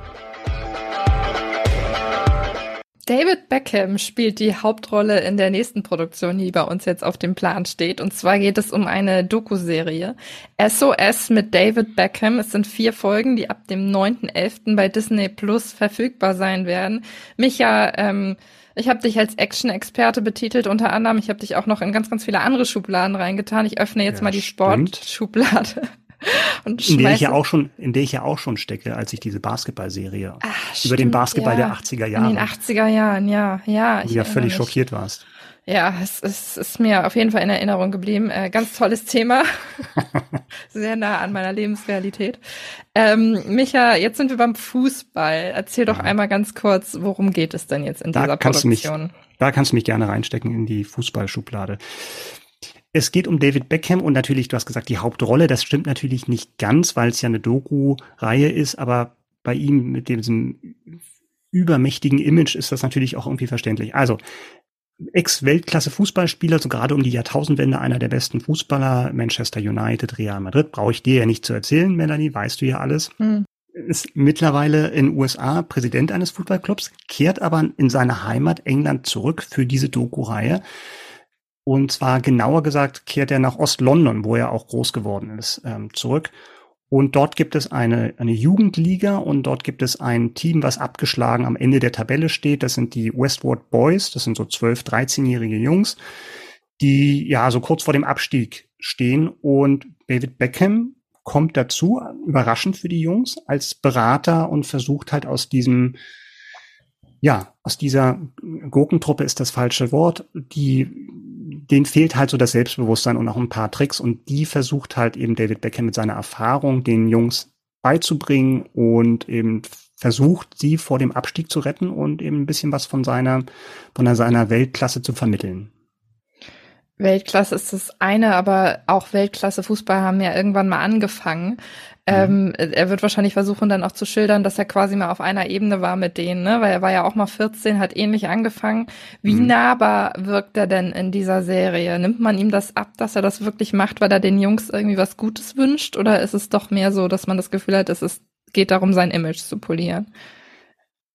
Speaker 3: David Beckham spielt die Hauptrolle in der nächsten Produktion, die bei uns jetzt auf dem Plan steht. Und zwar geht es um eine Doku-Serie. SOS mit David Beckham. Es sind vier Folgen, die ab dem 9.11. bei Disney Plus verfügbar sein werden. Micha, ähm, ich habe dich als Action-Experte betitelt unter anderem. Ich habe dich auch noch in ganz, ganz viele andere Schubladen reingetan. Ich öffne jetzt ja, mal die Sportschublade.
Speaker 2: Und in der ich ja auch schon, in der ich ja auch schon stecke, als ich diese Basketballserie Ach, über den Basketball ja. der 80er Jahre.
Speaker 3: In den 80er Jahren, ja, ja.
Speaker 2: Wo du ja völlig mich. schockiert warst.
Speaker 3: Ja, es, es ist mir auf jeden Fall in Erinnerung geblieben. Äh, ganz tolles Thema. Sehr nah an meiner Lebensrealität. Ähm, Micha, jetzt sind wir beim Fußball. Erzähl doch ja. einmal ganz kurz, worum geht es denn jetzt in da dieser Produktion?
Speaker 2: Mich, da kannst du mich gerne reinstecken in die Fußballschublade. Es geht um David Beckham und natürlich, du hast gesagt, die Hauptrolle. Das stimmt natürlich nicht ganz, weil es ja eine Doku-Reihe ist, aber bei ihm mit diesem übermächtigen Image ist das natürlich auch irgendwie verständlich. Also, Ex-Weltklasse-Fußballspieler, so gerade um die Jahrtausendwende einer der besten Fußballer, Manchester United, Real Madrid, brauche ich dir ja nicht zu erzählen, Melanie, weißt du ja alles. Hm. Ist mittlerweile in USA Präsident eines Fußballclubs, kehrt aber in seine Heimat England zurück für diese Doku-Reihe. Und zwar genauer gesagt kehrt er nach Ost-London, wo er auch groß geworden ist, ähm, zurück. Und dort gibt es eine, eine Jugendliga und dort gibt es ein Team, was abgeschlagen am Ende der Tabelle steht. Das sind die Westward Boys. Das sind so 12, 13-jährige Jungs, die ja so kurz vor dem Abstieg stehen. Und David Beckham kommt dazu, überraschend für die Jungs, als Berater und versucht halt aus diesem ja, aus dieser Gurkentruppe ist das falsche Wort, die, denen fehlt halt so das Selbstbewusstsein und auch ein paar Tricks und die versucht halt eben David Beckham mit seiner Erfahrung den Jungs beizubringen und eben versucht, sie vor dem Abstieg zu retten und eben ein bisschen was von seiner, von seiner Weltklasse zu vermitteln.
Speaker 3: Weltklasse ist das eine, aber auch Weltklasse Fußball haben ja irgendwann mal angefangen. Ähm, er wird wahrscheinlich versuchen, dann auch zu schildern, dass er quasi mal auf einer Ebene war mit denen, ne? Weil er war ja auch mal 14, hat ähnlich angefangen. Wie mhm. nahbar wirkt er denn in dieser Serie? Nimmt man ihm das ab, dass er das wirklich macht, weil er den Jungs irgendwie was Gutes wünscht? Oder ist es doch mehr so, dass man das Gefühl hat, es ist, geht darum, sein Image zu polieren?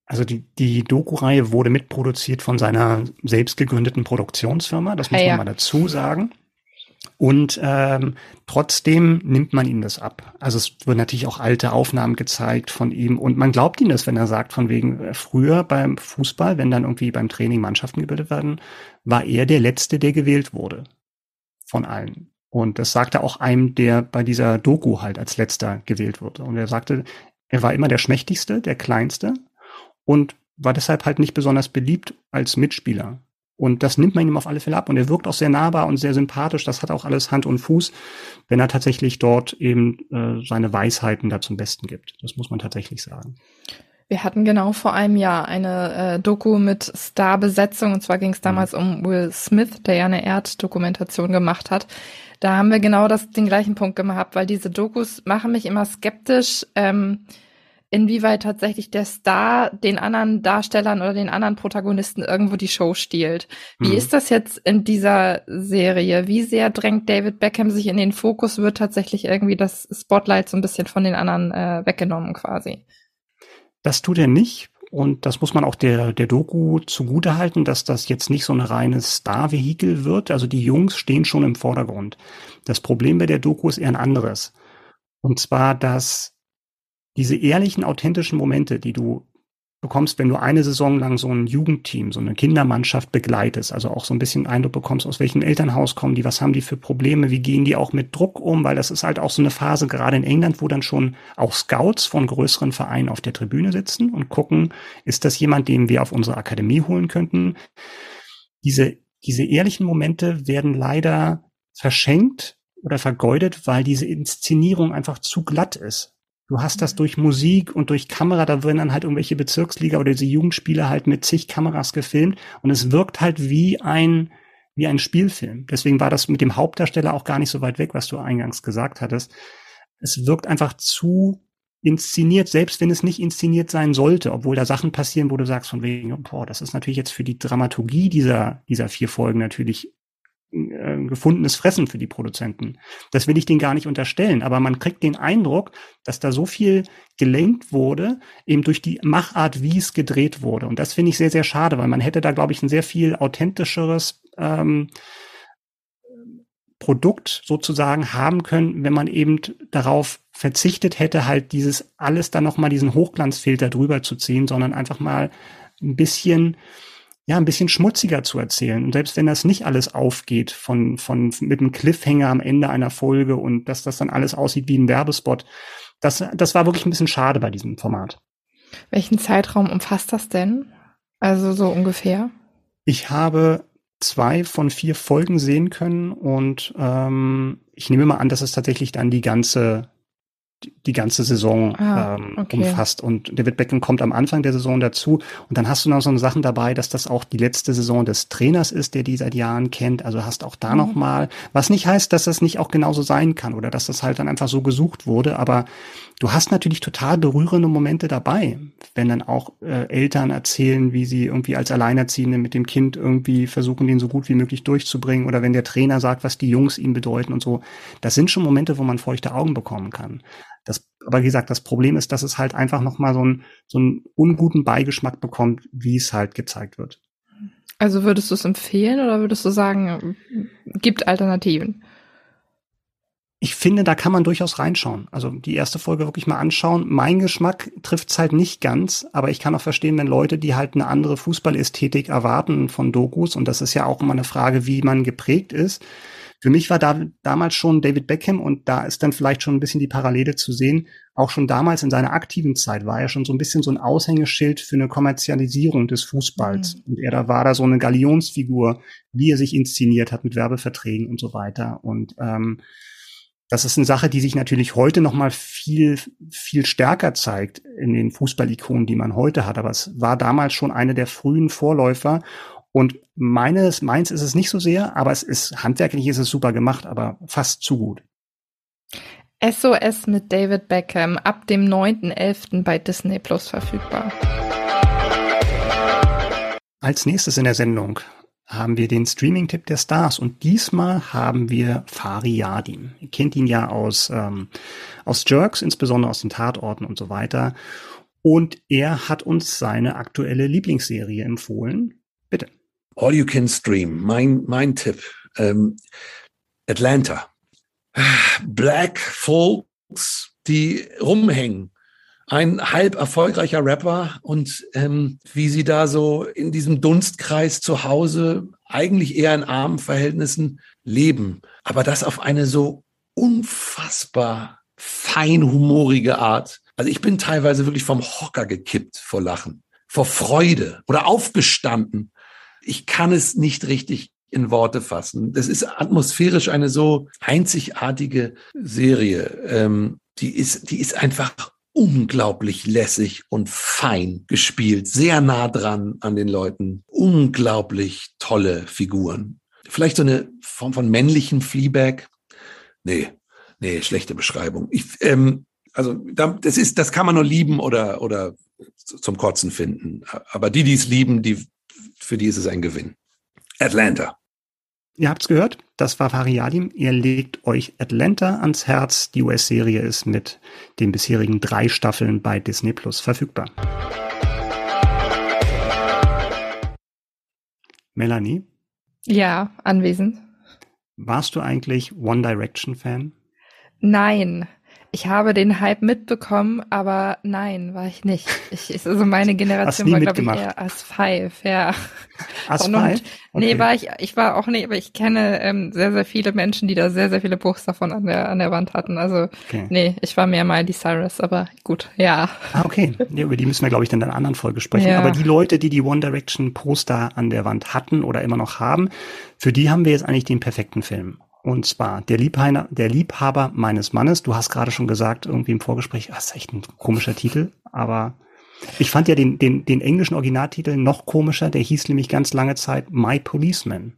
Speaker 2: Also die, die Doku-Reihe wurde mitproduziert von seiner selbst gegründeten Produktionsfirma, das muss ah, ja. man mal dazu sagen. Und ähm, trotzdem nimmt man ihm das ab. Also es wird natürlich auch alte Aufnahmen gezeigt von ihm und man glaubt ihm das, wenn er sagt, von wegen äh, früher beim Fußball, wenn dann irgendwie beim Training Mannschaften gebildet werden, war er der Letzte, der gewählt wurde. Von allen. Und das sagte auch einem, der bei dieser Doku halt als Letzter gewählt wurde. Und er sagte, er war immer der Schmächtigste, der Kleinste und war deshalb halt nicht besonders beliebt als Mitspieler. Und das nimmt man ihm auf alle Fälle ab. Und er wirkt auch sehr nahbar und sehr sympathisch. Das hat auch alles Hand und Fuß, wenn er tatsächlich dort eben äh, seine Weisheiten da zum Besten gibt. Das muss man tatsächlich sagen.
Speaker 3: Wir hatten genau vor einem Jahr eine äh, Doku mit Starbesetzung. Und zwar ging es mhm. damals mhm. um Will Smith, der ja eine Erddokumentation gemacht hat. Da haben wir genau das, den gleichen Punkt gehabt, weil diese Dokus machen mich immer skeptisch. Ähm, inwieweit tatsächlich der Star den anderen Darstellern oder den anderen Protagonisten irgendwo die Show stiehlt. Wie mhm. ist das jetzt in dieser Serie? Wie sehr drängt David Beckham sich in den Fokus? Wird tatsächlich irgendwie das Spotlight so ein bisschen von den anderen äh, weggenommen quasi?
Speaker 2: Das tut er nicht. Und das muss man auch der, der Doku zugutehalten, dass das jetzt nicht so ein reines Star-Vehikel wird. Also die Jungs stehen schon im Vordergrund. Das Problem bei der Doku ist eher ein anderes. Und zwar, dass diese ehrlichen, authentischen Momente, die du bekommst, wenn du eine Saison lang so ein Jugendteam, so eine Kindermannschaft begleitest, also auch so ein bisschen Eindruck bekommst, aus welchem Elternhaus kommen die, was haben die für Probleme, wie gehen die auch mit Druck um, weil das ist halt auch so eine Phase, gerade in England, wo dann schon auch Scouts von größeren Vereinen auf der Tribüne sitzen und gucken, ist das jemand, den wir auf unsere Akademie holen könnten? Diese, diese ehrlichen Momente werden leider verschenkt oder vergeudet, weil diese Inszenierung einfach zu glatt ist. Du hast das durch Musik und durch Kamera, da werden dann halt irgendwelche Bezirksliga oder diese Jugendspiele halt mit zig Kameras gefilmt und es wirkt halt wie ein, wie ein Spielfilm. Deswegen war das mit dem Hauptdarsteller auch gar nicht so weit weg, was du eingangs gesagt hattest. Es wirkt einfach zu inszeniert, selbst wenn es nicht inszeniert sein sollte, obwohl da Sachen passieren, wo du sagst von wegen, boah, das ist natürlich jetzt für die Dramaturgie dieser, dieser vier Folgen natürlich äh, gefundenes Fressen für die Produzenten. Das will ich denen gar nicht unterstellen, aber man kriegt den Eindruck, dass da so viel gelenkt wurde, eben durch die Machart, wie es gedreht wurde. Und das finde ich sehr, sehr schade, weil man hätte da, glaube ich, ein sehr viel authentischeres ähm, Produkt sozusagen haben können, wenn man eben darauf verzichtet hätte, halt dieses alles dann nochmal diesen Hochglanzfilter drüber zu ziehen, sondern einfach mal ein bisschen ja, ein bisschen schmutziger zu erzählen. Und selbst wenn das nicht alles aufgeht von, von, mit einem Cliffhanger am Ende einer Folge und dass das dann alles aussieht wie ein Werbespot, das, das war wirklich ein bisschen schade bei diesem Format.
Speaker 3: Welchen Zeitraum umfasst das denn? Also so ungefähr?
Speaker 2: Ich habe zwei von vier Folgen sehen können und ähm, ich nehme mal an, dass es tatsächlich dann die ganze die ganze Saison ah, ähm, okay. umfasst. Und David Beckham kommt am Anfang der Saison dazu. Und dann hast du noch so Sachen dabei, dass das auch die letzte Saison des Trainers ist, der die seit Jahren kennt. Also hast auch da mhm. noch mal, was nicht heißt, dass das nicht auch genauso sein kann oder dass das halt dann einfach so gesucht wurde. Aber du hast natürlich total berührende Momente dabei, wenn dann auch äh, Eltern erzählen, wie sie irgendwie als Alleinerziehende mit dem Kind irgendwie versuchen, den so gut wie möglich durchzubringen. Oder wenn der Trainer sagt, was die Jungs ihm bedeuten und so. Das sind schon Momente, wo man feuchte Augen bekommen kann. Das, aber wie gesagt, das Problem ist, dass es halt einfach nochmal so einen, so einen unguten Beigeschmack bekommt, wie es halt gezeigt wird.
Speaker 3: Also würdest du es empfehlen oder würdest du sagen, gibt Alternativen?
Speaker 2: Ich finde, da kann man durchaus reinschauen. Also die erste Folge wirklich mal anschauen. Mein Geschmack trifft es halt nicht ganz, aber ich kann auch verstehen, wenn Leute, die halt eine andere Fußballästhetik erwarten von Dokus, und das ist ja auch immer eine Frage, wie man geprägt ist, für mich war da damals schon David Beckham und da ist dann vielleicht schon ein bisschen die Parallele zu sehen. Auch schon damals in seiner aktiven Zeit war er schon so ein bisschen so ein Aushängeschild für eine Kommerzialisierung des Fußballs. Mhm. Und er da war da so eine Galionsfigur, wie er sich inszeniert hat mit Werbeverträgen und so weiter. Und ähm, das ist eine Sache, die sich natürlich heute noch mal viel viel stärker zeigt in den Fußballikonen, die man heute hat. Aber es war damals schon eine der frühen Vorläufer und meines, meins ist es nicht so sehr, aber es ist, handwerklich ist es super gemacht, aber fast zu gut.
Speaker 3: SOS mit David Beckham ab dem 9.11. bei Disney Plus verfügbar.
Speaker 2: Als nächstes in der Sendung haben wir den Streaming-Tipp der Stars und diesmal haben wir Fari Yadim. Ihr kennt ihn ja aus, ähm, aus Jerks, insbesondere aus den Tatorten und so weiter. Und er hat uns seine aktuelle Lieblingsserie empfohlen. Bitte.
Speaker 4: All You Can Stream, mein, mein Tipp. Ähm, Atlanta. Black Folks, die rumhängen ein halb erfolgreicher Rapper und ähm, wie sie da so in diesem Dunstkreis zu Hause eigentlich eher in armen Verhältnissen leben. Aber das auf eine so unfassbar feinhumorige Art. Also ich bin teilweise wirklich vom Hocker gekippt vor Lachen, vor Freude oder aufgestanden. Ich kann es nicht richtig in Worte fassen. Das ist atmosphärisch eine so einzigartige Serie. Ähm, die ist, die ist einfach unglaublich lässig und fein gespielt, sehr nah dran an den Leuten, unglaublich tolle Figuren. Vielleicht so eine Form von männlichen Fleabag? Nee, nee, schlechte Beschreibung. Ich, ähm, also das ist, das kann man nur lieben oder oder zum Kotzen finden. Aber die, die es lieben, die für die ist es ein Gewinn. Atlanta.
Speaker 2: Ihr habt's gehört, das war Fariadim. Ihr legt euch Atlanta ans Herz. Die US-Serie ist mit den bisherigen drei Staffeln bei Disney Plus verfügbar. Melanie?
Speaker 3: Ja, anwesend.
Speaker 2: Warst du eigentlich One Direction Fan?
Speaker 3: Nein. Ich habe den Hype mitbekommen, aber nein, war ich nicht. Ich, also meine Generation war, glaube ich, eher As Five, ja.
Speaker 2: As und, Five?
Speaker 3: Okay. Nee, war ich, ich war auch nicht, aber ich kenne ähm, sehr, sehr viele Menschen, die da sehr, sehr viele Buchs davon an der, an der Wand hatten. Also, okay. nee, ich war mehr Miley Cyrus, aber gut, ja.
Speaker 2: Ah, okay. Ja, über die müssen wir, glaube ich, dann in einer anderen Folge sprechen. Ja. Aber die Leute, die die One Direction Poster an der Wand hatten oder immer noch haben, für die haben wir jetzt eigentlich den perfekten Film. Und zwar der Liebhaber, der Liebhaber meines Mannes. Du hast gerade schon gesagt, irgendwie im Vorgespräch, das ist echt ein komischer Titel, aber ich fand ja den, den, den englischen Originaltitel noch komischer. Der hieß nämlich ganz lange Zeit My Policeman.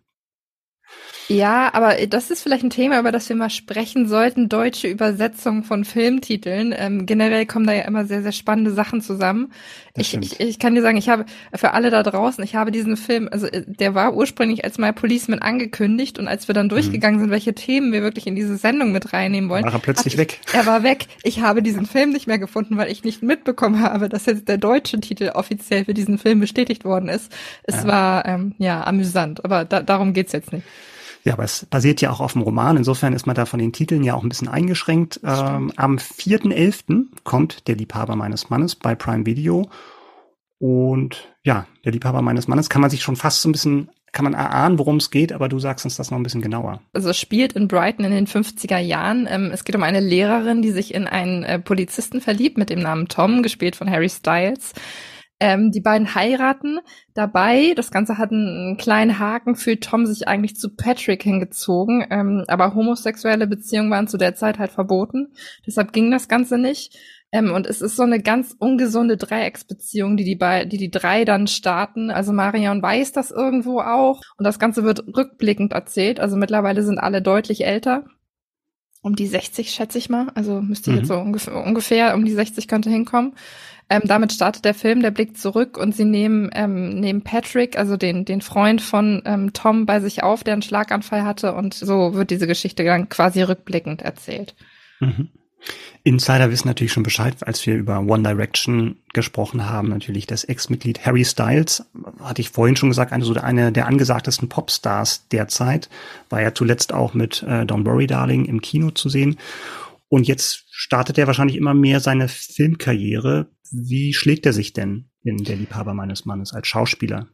Speaker 3: Ja, aber das ist vielleicht ein Thema, über das wir mal sprechen sollten. Deutsche Übersetzung von Filmtiteln. Ähm, generell kommen da ja immer sehr, sehr spannende Sachen zusammen. Ich, ich, ich, kann dir sagen, ich habe für alle da draußen, ich habe diesen Film, also äh, der war ursprünglich als My Policeman angekündigt und als wir dann mhm. durchgegangen mhm. sind, welche Themen wir wirklich in diese Sendung mit reinnehmen wollen.
Speaker 2: War er plötzlich ich, weg.
Speaker 3: Er war weg. Ich habe diesen Film nicht mehr gefunden, weil ich nicht mitbekommen habe, dass jetzt der deutsche Titel offiziell für diesen Film bestätigt worden ist. Es ja. war ähm, ja amüsant, aber da, darum geht's jetzt nicht.
Speaker 2: Ja, aber es basiert ja auch auf dem Roman. Insofern ist man da von den Titeln ja auch ein bisschen eingeschränkt. Ähm, am 4.11. kommt Der Liebhaber meines Mannes bei Prime Video. Und ja, Der Liebhaber meines Mannes kann man sich schon fast so ein bisschen kann man erahnen, worum es geht, aber du sagst uns das noch ein bisschen genauer.
Speaker 3: Also es spielt in Brighton in den 50er Jahren. Ähm, es geht um eine Lehrerin, die sich in einen äh, Polizisten verliebt mit dem Namen Tom, gespielt von Harry Styles. Ähm, die beiden heiraten dabei. Das Ganze hat einen kleinen Haken, fühlt Tom sich eigentlich zu Patrick hingezogen. Ähm, aber homosexuelle Beziehungen waren zu der Zeit halt verboten. Deshalb ging das Ganze nicht. Ähm, und es ist so eine ganz ungesunde Dreiecksbeziehung, die die, die die drei dann starten. Also Marion weiß das irgendwo auch. Und das Ganze wird rückblickend erzählt. Also mittlerweile sind alle deutlich älter um die 60, schätze ich mal. Also müsste mhm. jetzt so ungefähr, ungefähr um die 60 könnte hinkommen. Ähm, damit startet der Film, der blickt zurück und sie nehmen, ähm, nehmen Patrick, also den, den Freund von ähm, Tom, bei sich auf, der einen Schlaganfall hatte und so wird diese Geschichte dann quasi rückblickend erzählt.
Speaker 2: Mhm. Insider wissen natürlich schon Bescheid, als wir über One Direction gesprochen haben. Natürlich das Ex-Mitglied Harry Styles, hatte ich vorhin schon gesagt, eine, so eine der angesagtesten Popstars derzeit. War ja zuletzt auch mit äh, Don't Worry Darling im Kino zu sehen. Und jetzt startet er wahrscheinlich immer mehr seine Filmkarriere. Wie schlägt er sich denn in Der Liebhaber meines Mannes als Schauspieler?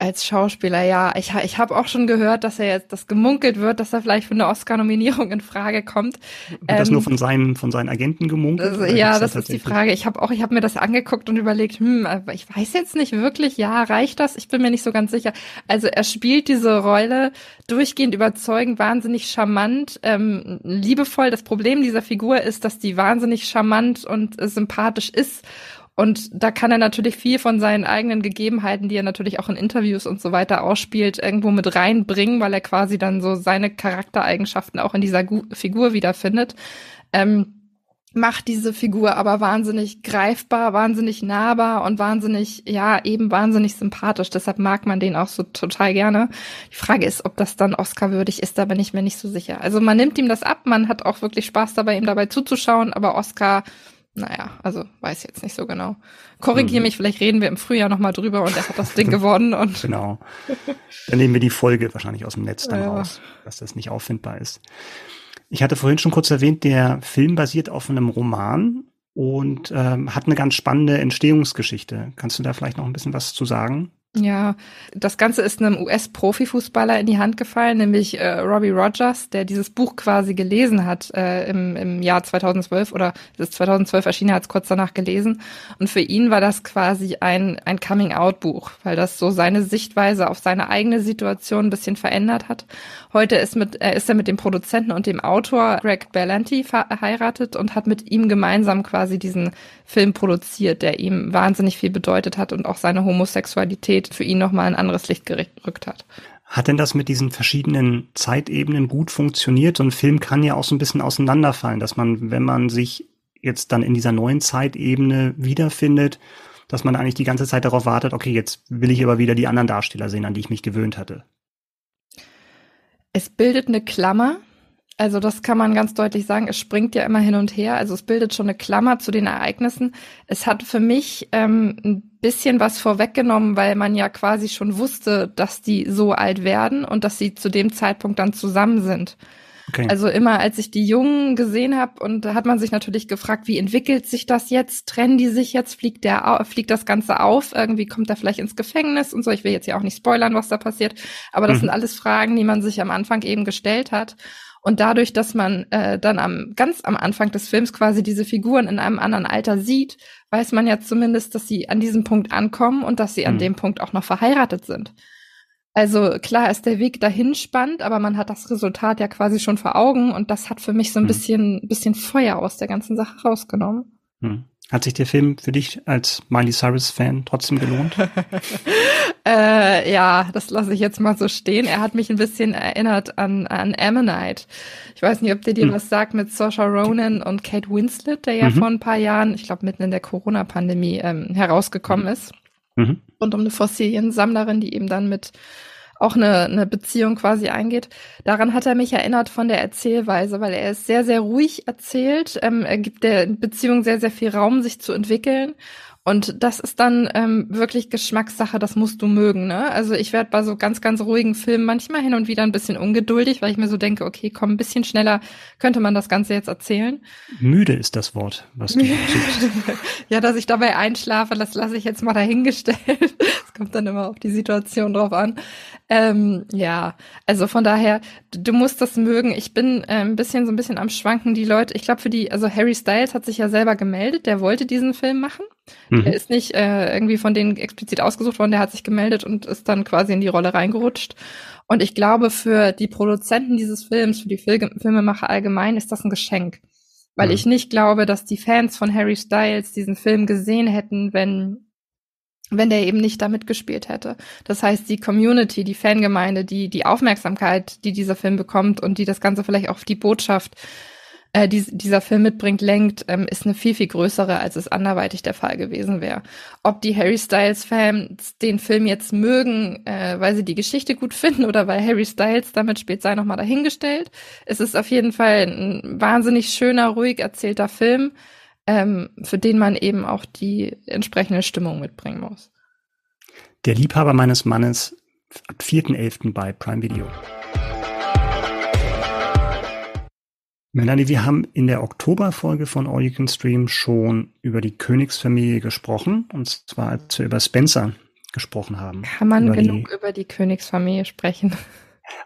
Speaker 3: Als Schauspieler, ja. Ich, ich habe auch schon gehört, dass er jetzt, das gemunkelt wird, dass er vielleicht für eine Oscar-Nominierung in Frage kommt.
Speaker 2: Wird ähm, das nur von seinen, von seinen Agenten gemunkelt?
Speaker 3: Also, ja, das ist die Frage. Ich habe auch, ich habe mir das angeguckt und überlegt, hm, aber ich weiß jetzt nicht wirklich, ja, reicht das? Ich bin mir nicht so ganz sicher. Also er spielt diese Rolle durchgehend überzeugend, wahnsinnig charmant, ähm, liebevoll. Das Problem dieser Figur ist, dass die wahnsinnig charmant und äh, sympathisch ist und da kann er natürlich viel von seinen eigenen Gegebenheiten, die er natürlich auch in Interviews und so weiter ausspielt, irgendwo mit reinbringen, weil er quasi dann so seine Charaktereigenschaften auch in dieser Gu Figur wiederfindet. ähm, macht diese Figur aber wahnsinnig greifbar, wahnsinnig nahbar und wahnsinnig, ja, eben wahnsinnig sympathisch. Deshalb mag man den auch so total gerne. Die Frage ist, ob das dann Oscar-würdig ist, da bin ich mir nicht so sicher. Also man nimmt ihm das ab, man hat auch wirklich Spaß dabei, ihm dabei zuzuschauen, aber Oscar, naja, also weiß jetzt nicht so genau. Korrigiere mhm. mich, vielleicht reden wir im Frühjahr nochmal drüber und er hat das Ding gewonnen und.
Speaker 2: Genau. Dann nehmen wir die Folge wahrscheinlich aus dem Netz dann ja. raus, dass das nicht auffindbar ist. Ich hatte vorhin schon kurz erwähnt, der Film basiert auf einem Roman und ähm, hat eine ganz spannende Entstehungsgeschichte. Kannst du da vielleicht noch ein bisschen was zu sagen?
Speaker 3: Ja, das Ganze ist einem US-Profifußballer in die Hand gefallen, nämlich äh, Robbie Rogers, der dieses Buch quasi gelesen hat äh, im, im Jahr 2012 oder das 2012 erschienen, er hat es kurz danach gelesen. Und für ihn war das quasi ein, ein Coming-out-Buch, weil das so seine Sichtweise auf seine eigene Situation ein bisschen verändert hat. Heute ist, mit, äh, ist er mit dem Produzenten und dem Autor Greg Berlanti verheiratet und hat mit ihm gemeinsam quasi diesen Film produziert, der ihm wahnsinnig viel bedeutet hat und auch seine Homosexualität Realität für ihn nochmal ein anderes Licht gerückt hat.
Speaker 2: Hat denn das mit diesen verschiedenen Zeitebenen gut funktioniert? So ein Film kann ja auch so ein bisschen auseinanderfallen, dass man, wenn man sich jetzt dann in dieser neuen Zeitebene wiederfindet, dass man eigentlich die ganze Zeit darauf wartet, okay, jetzt will ich aber wieder die anderen Darsteller sehen, an die ich mich gewöhnt hatte.
Speaker 3: Es bildet eine Klammer, also das kann man ganz deutlich sagen. Es springt ja immer hin und her. Also es bildet schon eine Klammer zu den Ereignissen. Es hat für mich ähm, ein bisschen was vorweggenommen, weil man ja quasi schon wusste, dass die so alt werden und dass sie zu dem Zeitpunkt dann zusammen sind. Okay. Also immer, als ich die Jungen gesehen habe, und da hat man sich natürlich gefragt, wie entwickelt sich das jetzt? Trennen die sich jetzt? Fliegt der, fliegt das Ganze auf? Irgendwie kommt er vielleicht ins Gefängnis und so. Ich will jetzt ja auch nicht spoilern, was da passiert, aber das mhm. sind alles Fragen, die man sich am Anfang eben gestellt hat. Und dadurch, dass man äh, dann am ganz am Anfang des Films quasi diese Figuren in einem anderen Alter sieht, weiß man ja zumindest, dass sie an diesem Punkt ankommen und dass sie mhm. an dem Punkt auch noch verheiratet sind. Also klar ist der Weg dahin spannend, aber man hat das Resultat ja quasi schon vor Augen und das hat für mich so ein mhm. bisschen, bisschen Feuer aus der ganzen Sache rausgenommen.
Speaker 2: Mhm. Hat sich der Film für dich als Miley Cyrus-Fan trotzdem gelohnt?
Speaker 3: äh, ja, das lasse ich jetzt mal so stehen. Er hat mich ein bisschen erinnert an, an Ammonite. Ich weiß nicht, ob der dir hm. was sagt mit Saoirse Ronan und Kate Winslet, der ja mhm. vor ein paar Jahren, ich glaube mitten in der Corona-Pandemie, ähm, herausgekommen mhm. ist. Mhm. Und um eine Fossiliensammlerin, die eben dann mit auch eine, eine Beziehung quasi eingeht. Daran hat er mich erinnert von der Erzählweise, weil er ist sehr, sehr ruhig erzählt. Ähm, er gibt der Beziehung sehr, sehr viel Raum, sich zu entwickeln. Und das ist dann ähm, wirklich Geschmackssache, das musst du mögen. Ne? Also ich werde bei so ganz, ganz ruhigen Filmen manchmal hin und wieder ein bisschen ungeduldig, weil ich mir so denke, okay, komm, ein bisschen schneller könnte man das Ganze jetzt erzählen.
Speaker 2: Müde ist das Wort, was du suchst.
Speaker 3: ja, dass ich dabei einschlafe, das lasse ich jetzt mal dahingestellt. Es kommt dann immer auf die Situation drauf an. Ähm, ja, also von daher, du musst das mögen. Ich bin äh, ein bisschen so ein bisschen am Schwanken. Die Leute, ich glaube für die, also Harry Styles hat sich ja selber gemeldet, der wollte diesen Film machen. Mhm. Er ist nicht äh, irgendwie von denen explizit ausgesucht worden, der hat sich gemeldet und ist dann quasi in die Rolle reingerutscht. Und ich glaube, für die Produzenten dieses Films, für die Fil Filmemacher allgemein, ist das ein Geschenk. Weil mhm. ich nicht glaube, dass die Fans von Harry Styles diesen Film gesehen hätten, wenn wenn der eben nicht da mitgespielt hätte. Das heißt, die Community, die Fangemeinde, die, die Aufmerksamkeit, die dieser Film bekommt und die das Ganze vielleicht auch auf die Botschaft äh, die, dieser Film mitbringt, lenkt, ähm, ist eine viel, viel größere, als es anderweitig der Fall gewesen wäre. Ob die Harry Styles-Fans den Film jetzt mögen, äh, weil sie die Geschichte gut finden oder weil Harry Styles damit spielt, sei nochmal dahingestellt. Es ist auf jeden Fall ein wahnsinnig schöner, ruhig erzählter Film, ähm, für den man eben auch die entsprechende Stimmung mitbringen muss.
Speaker 2: Der Liebhaber meines Mannes ab 4.11. bei Prime Video. Melanie, wir haben in der Oktoberfolge von All You Can Stream schon über die Königsfamilie gesprochen, und zwar als wir über Spencer gesprochen haben.
Speaker 3: Kann man über genug die, über die Königsfamilie sprechen?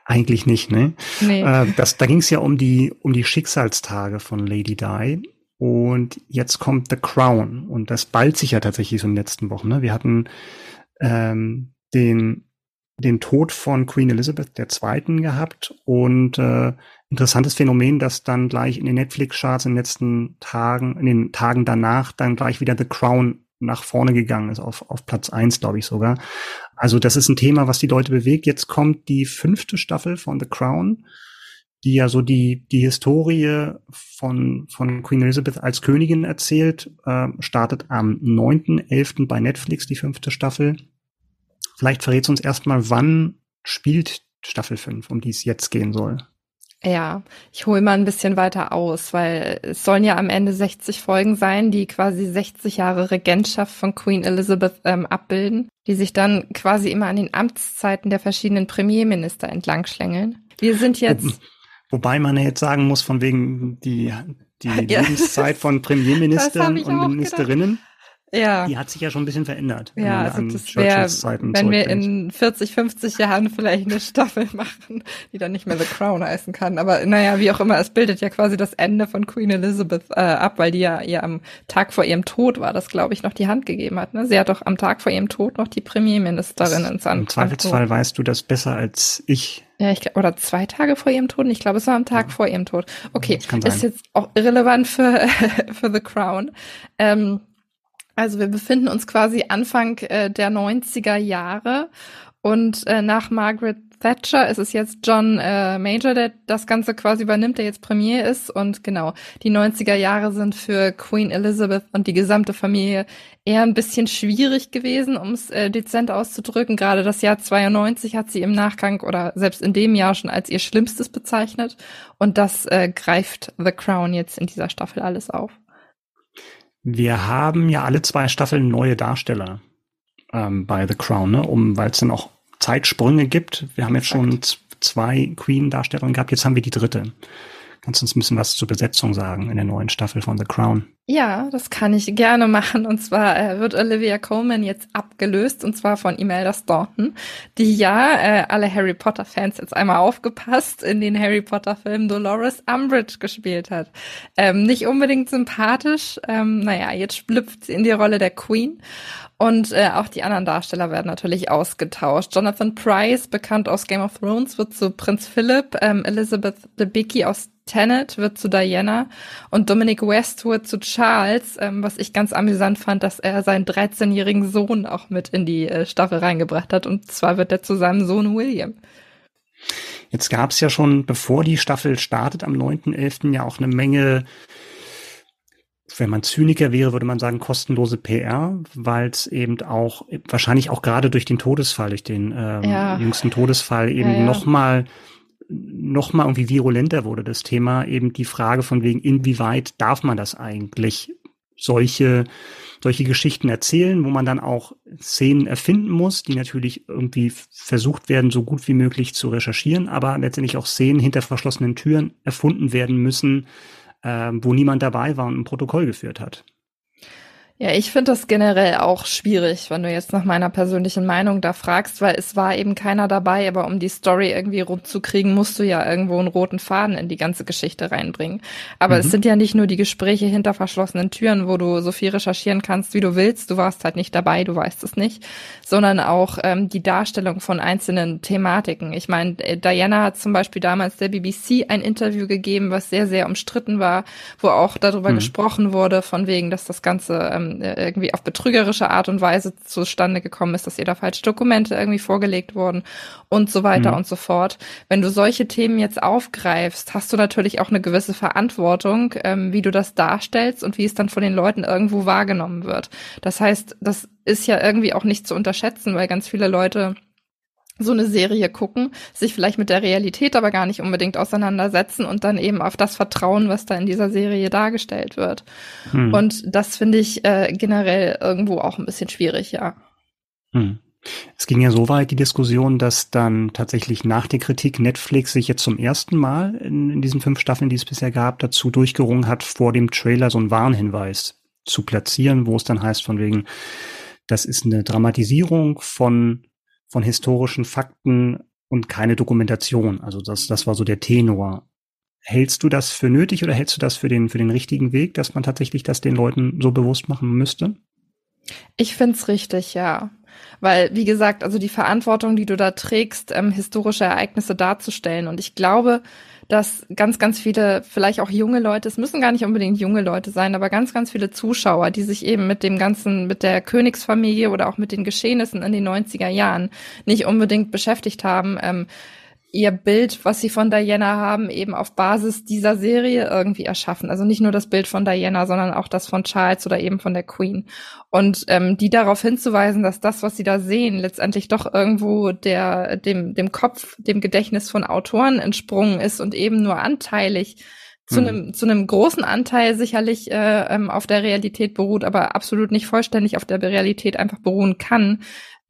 Speaker 2: Eigentlich nicht, ne? Nee. Äh, das, da ging es ja um die, um die Schicksalstage von Lady Di. Und jetzt kommt The Crown. Und das ballt sich ja tatsächlich so in den letzten Wochen. Ne? Wir hatten ähm, den den Tod von Queen Elizabeth II. gehabt und äh, interessantes Phänomen, dass dann gleich in den Netflix-Charts in den letzten Tagen, in den Tagen danach dann gleich wieder The Crown nach vorne gegangen ist, auf, auf Platz eins, glaube ich sogar. Also das ist ein Thema, was die Leute bewegt. Jetzt kommt die fünfte Staffel von The Crown. die ja so die, die Historie von, von Queen Elizabeth als Königin erzählt, äh, startet am 9.11. bei Netflix die fünfte Staffel. Vielleicht verrät uns erstmal, wann spielt Staffel 5, um die es jetzt gehen soll.
Speaker 3: Ja, ich hole mal ein bisschen weiter aus, weil es sollen ja am Ende 60 Folgen sein, die quasi 60 Jahre Regentschaft von Queen Elizabeth ähm, abbilden, die sich dann quasi immer an den Amtszeiten der verschiedenen Premierminister entlang schlängeln. Wir sind jetzt.
Speaker 2: Wo, wobei man ja jetzt sagen muss, von wegen die, die ja. Lebenszeit von Premierministern und Ministerinnen. Gedacht. Ja. Die hat sich ja schon ein bisschen verändert.
Speaker 3: Ja, also das wäre, wenn wir in 40, 50 Jahren vielleicht eine Staffel machen, die dann nicht mehr The Crown heißen kann. Aber naja, wie auch immer, es bildet ja quasi das Ende von Queen Elizabeth äh, ab, weil die ja ihr am Tag vor ihrem Tod war, das glaube ich, noch die Hand gegeben hat. Ne? Sie hat doch am Tag vor ihrem Tod noch die Premierministerin ins
Speaker 2: Amt. Im Zweifelsfall weißt du das besser als ich.
Speaker 3: Ja, ich glaube, oder zwei Tage vor ihrem Tod. Ich glaube, es war am Tag ja. vor ihrem Tod. Okay, ist jetzt auch irrelevant für, für The Crown. Ähm, also wir befinden uns quasi Anfang äh, der 90er Jahre und äh, nach Margaret Thatcher ist es jetzt John äh, Major, der das Ganze quasi übernimmt, der jetzt Premier ist. Und genau, die 90er Jahre sind für Queen Elizabeth und die gesamte Familie eher ein bisschen schwierig gewesen, um es äh, dezent auszudrücken. Gerade das Jahr 92 hat sie im Nachgang oder selbst in dem Jahr schon als ihr Schlimmstes bezeichnet. Und das äh, greift The Crown jetzt in dieser Staffel alles auf.
Speaker 2: Wir haben ja alle zwei Staffeln neue Darsteller ähm, bei The Crown, ne? um, weil es dann auch Zeitsprünge gibt. Wir haben jetzt schon zwei Queen-Darstellerinnen gehabt, jetzt haben wir die dritte. Kannst du uns ein bisschen was zur Besetzung sagen in der neuen Staffel von The Crown?
Speaker 3: Ja, das kann ich gerne machen. Und zwar äh, wird Olivia Coleman jetzt abgelöst, und zwar von Imelda Staunton, die ja, äh, alle Harry Potter-Fans jetzt einmal aufgepasst, in den Harry Potter-Filmen Dolores Umbridge gespielt hat. Ähm, nicht unbedingt sympathisch. Ähm, naja, jetzt schlüpft sie in die Rolle der Queen. Und äh, auch die anderen Darsteller werden natürlich ausgetauscht. Jonathan Price, bekannt aus Game of Thrones, wird zu Prinz Philip, ähm, Elizabeth Debicki aus Tenet wird zu Diana und Dominic Westwood zu Charles, ähm, was ich ganz amüsant fand, dass er seinen 13-jährigen Sohn auch mit in die äh, Staffel reingebracht hat. Und zwar wird er zu seinem Sohn William.
Speaker 2: Jetzt gab es ja schon, bevor die Staffel startet, am 9.11. ja auch eine Menge, wenn man Zyniker wäre, würde man sagen, kostenlose PR, weil es eben auch, wahrscheinlich auch gerade durch den Todesfall, durch den ähm, ja. jüngsten Todesfall eben ja, ja. nochmal noch mal irgendwie virulenter wurde, das Thema eben die Frage von wegen, inwieweit darf man das eigentlich solche, solche Geschichten erzählen, wo man dann auch Szenen erfinden muss, die natürlich irgendwie versucht werden, so gut wie möglich zu recherchieren, aber letztendlich auch Szenen hinter verschlossenen Türen erfunden werden müssen, äh, wo niemand dabei war und ein Protokoll geführt hat.
Speaker 3: Ja, ich finde das generell auch schwierig, wenn du jetzt nach meiner persönlichen Meinung da fragst, weil es war eben keiner dabei, aber um die Story irgendwie rund zu kriegen, musst du ja irgendwo einen roten Faden in die ganze Geschichte reinbringen. Aber mhm. es sind ja nicht nur die Gespräche hinter verschlossenen Türen, wo du so viel recherchieren kannst, wie du willst. Du warst halt nicht dabei, du weißt es nicht, sondern auch ähm, die Darstellung von einzelnen Thematiken. Ich meine, äh, Diana hat zum Beispiel damals der BBC ein Interview gegeben, was sehr, sehr umstritten war, wo auch darüber mhm. gesprochen wurde, von wegen, dass das Ganze ähm, äh, irgendwie auf betrügerische Art und Weise zustande gekommen ist, dass ihr da falsche Dokumente irgendwie vorgelegt wurden und so weiter mhm. und so fort. Wenn du solche Themen jetzt aufgreifst, hast du natürlich auch eine gewisse Verantwortung, ähm, wie du das darstellst und wie es dann von den Leuten irgendwo wahrgenommen wird. Das heißt, das ist ja irgendwie auch nicht zu unterschätzen, weil ganz viele Leute so eine Serie gucken, sich vielleicht mit der Realität aber gar nicht unbedingt auseinandersetzen und dann eben auf das vertrauen, was da in dieser Serie dargestellt wird. Hm. Und das finde ich äh, generell irgendwo auch ein bisschen schwierig, ja.
Speaker 2: Hm. Es ging ja so weit die Diskussion, dass dann tatsächlich nach der Kritik Netflix sich jetzt zum ersten Mal in, in diesen fünf Staffeln, die es bisher gab, dazu durchgerungen hat, vor dem Trailer so einen Warnhinweis zu platzieren, wo es dann heißt von wegen, das ist eine Dramatisierung von von historischen Fakten und keine Dokumentation. Also das, das war so der Tenor. Hältst du das für nötig oder hältst du das für den, für den richtigen Weg, dass man tatsächlich das den Leuten so bewusst machen müsste?
Speaker 3: Ich find's richtig, ja. Weil, wie gesagt, also die Verantwortung, die du da trägst, ähm, historische Ereignisse darzustellen. Und ich glaube, dass ganz, ganz viele, vielleicht auch junge Leute, es müssen gar nicht unbedingt junge Leute sein, aber ganz, ganz viele Zuschauer, die sich eben mit dem ganzen, mit der Königsfamilie oder auch mit den Geschehnissen in den 90er Jahren nicht unbedingt beschäftigt haben, ähm, ihr Bild, was sie von Diana haben, eben auf Basis dieser Serie irgendwie erschaffen. Also nicht nur das Bild von Diana, sondern auch das von Charles oder eben von der Queen. Und ähm, die darauf hinzuweisen, dass das, was sie da sehen, letztendlich doch irgendwo der dem dem Kopf, dem Gedächtnis von Autoren entsprungen ist und eben nur anteilig zu einem zu einem großen Anteil sicherlich äh, ähm, auf der Realität beruht, aber absolut nicht vollständig auf der Realität einfach beruhen kann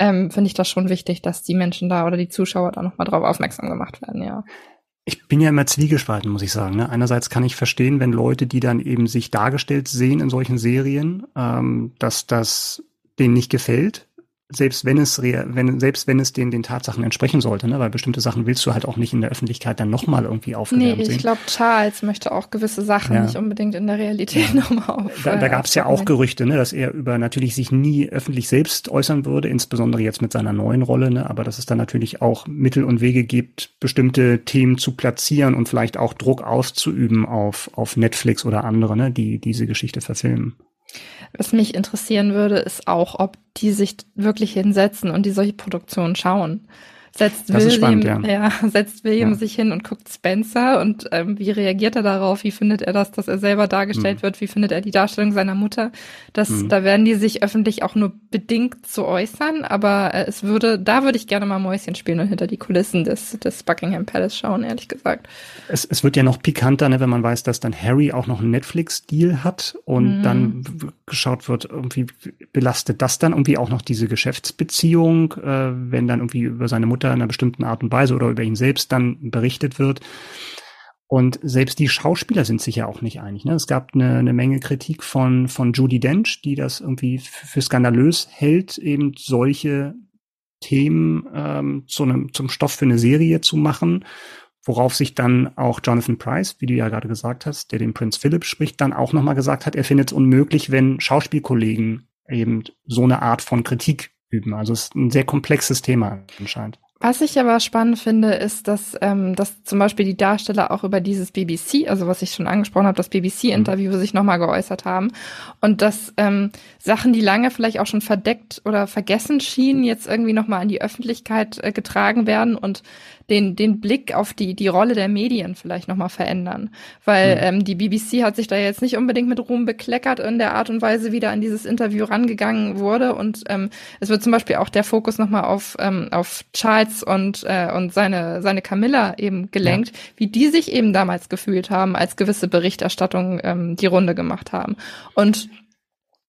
Speaker 3: ähm, finde ich das schon wichtig, dass die Menschen da oder die Zuschauer da nochmal drauf aufmerksam gemacht werden, ja.
Speaker 2: Ich bin ja immer zwiegespalten, muss ich sagen. Ne? Einerseits kann ich verstehen, wenn Leute, die dann eben sich dargestellt sehen in solchen Serien, ähm, dass das denen nicht gefällt selbst wenn es wenn, selbst wenn es den, den Tatsachen entsprechen sollte, ne? weil bestimmte Sachen willst du halt auch nicht in der Öffentlichkeit dann nochmal irgendwie aufgewärmt
Speaker 3: nee,
Speaker 2: sehen.
Speaker 3: ich glaube, Charles möchte auch gewisse Sachen ja. nicht unbedingt in der Realität ja. nochmal auf.
Speaker 2: Da, da gab es ja auch Gerüchte, ne, dass er über natürlich sich nie öffentlich selbst äußern würde, insbesondere jetzt mit seiner neuen Rolle, ne? aber dass es dann natürlich auch Mittel und Wege gibt, bestimmte Themen zu platzieren und vielleicht auch Druck auszuüben auf, auf Netflix oder andere, ne, die diese Geschichte verfilmen.
Speaker 3: Was mich interessieren würde, ist auch, ob die sich wirklich hinsetzen und die solche Produktionen schauen setzt das William, spannend, ja. ja. setzt William ja. sich hin und guckt Spencer und ähm, wie reagiert er darauf? Wie findet er das, dass er selber dargestellt mhm. wird? Wie findet er die Darstellung seiner Mutter? Das, mhm. da werden die sich öffentlich auch nur bedingt zu äußern, aber äh, es würde, da würde ich gerne mal Mäuschen spielen und hinter die Kulissen des, des Buckingham Palace schauen, ehrlich gesagt.
Speaker 2: Es, es wird ja noch pikanter, ne, wenn man weiß, dass dann Harry auch noch einen Netflix-Deal hat und mhm. dann geschaut wird, irgendwie belastet das dann irgendwie auch noch diese Geschäftsbeziehung, äh, wenn dann irgendwie über seine Mutter Mutter in einer bestimmten Art und Weise oder über ihn selbst dann berichtet wird. Und selbst die Schauspieler sind sich ja auch nicht einig. Ne? Es gab eine, eine Menge Kritik von, von Judy Dench, die das irgendwie für skandalös hält, eben solche Themen ähm, zu einem, zum Stoff für eine Serie zu machen, worauf sich dann auch Jonathan Price, wie du ja gerade gesagt hast, der den Prinz Philip spricht, dann auch nochmal gesagt hat, er findet es unmöglich, wenn Schauspielkollegen eben so eine Art von Kritik üben. Also es ist ein sehr komplexes Thema anscheinend.
Speaker 3: Was ich aber spannend finde, ist, dass, ähm, dass zum Beispiel die Darsteller auch über dieses BBC, also was ich schon angesprochen habe, das BBC-Interview mhm. sich nochmal geäußert haben und dass ähm, Sachen, die lange vielleicht auch schon verdeckt oder vergessen schienen, jetzt irgendwie nochmal in die Öffentlichkeit äh, getragen werden und den, den Blick auf die, die Rolle der Medien vielleicht nochmal verändern. Weil mhm. ähm, die BBC hat sich da jetzt nicht unbedingt mit Ruhm bekleckert in der Art und Weise, wie da an dieses Interview rangegangen wurde. Und ähm, es wird zum Beispiel auch der Fokus nochmal auf, ähm, auf Charles und, äh, und seine, seine Camilla eben gelenkt, ja. wie die sich eben damals gefühlt haben, als gewisse Berichterstattung ähm, die Runde gemacht haben. Und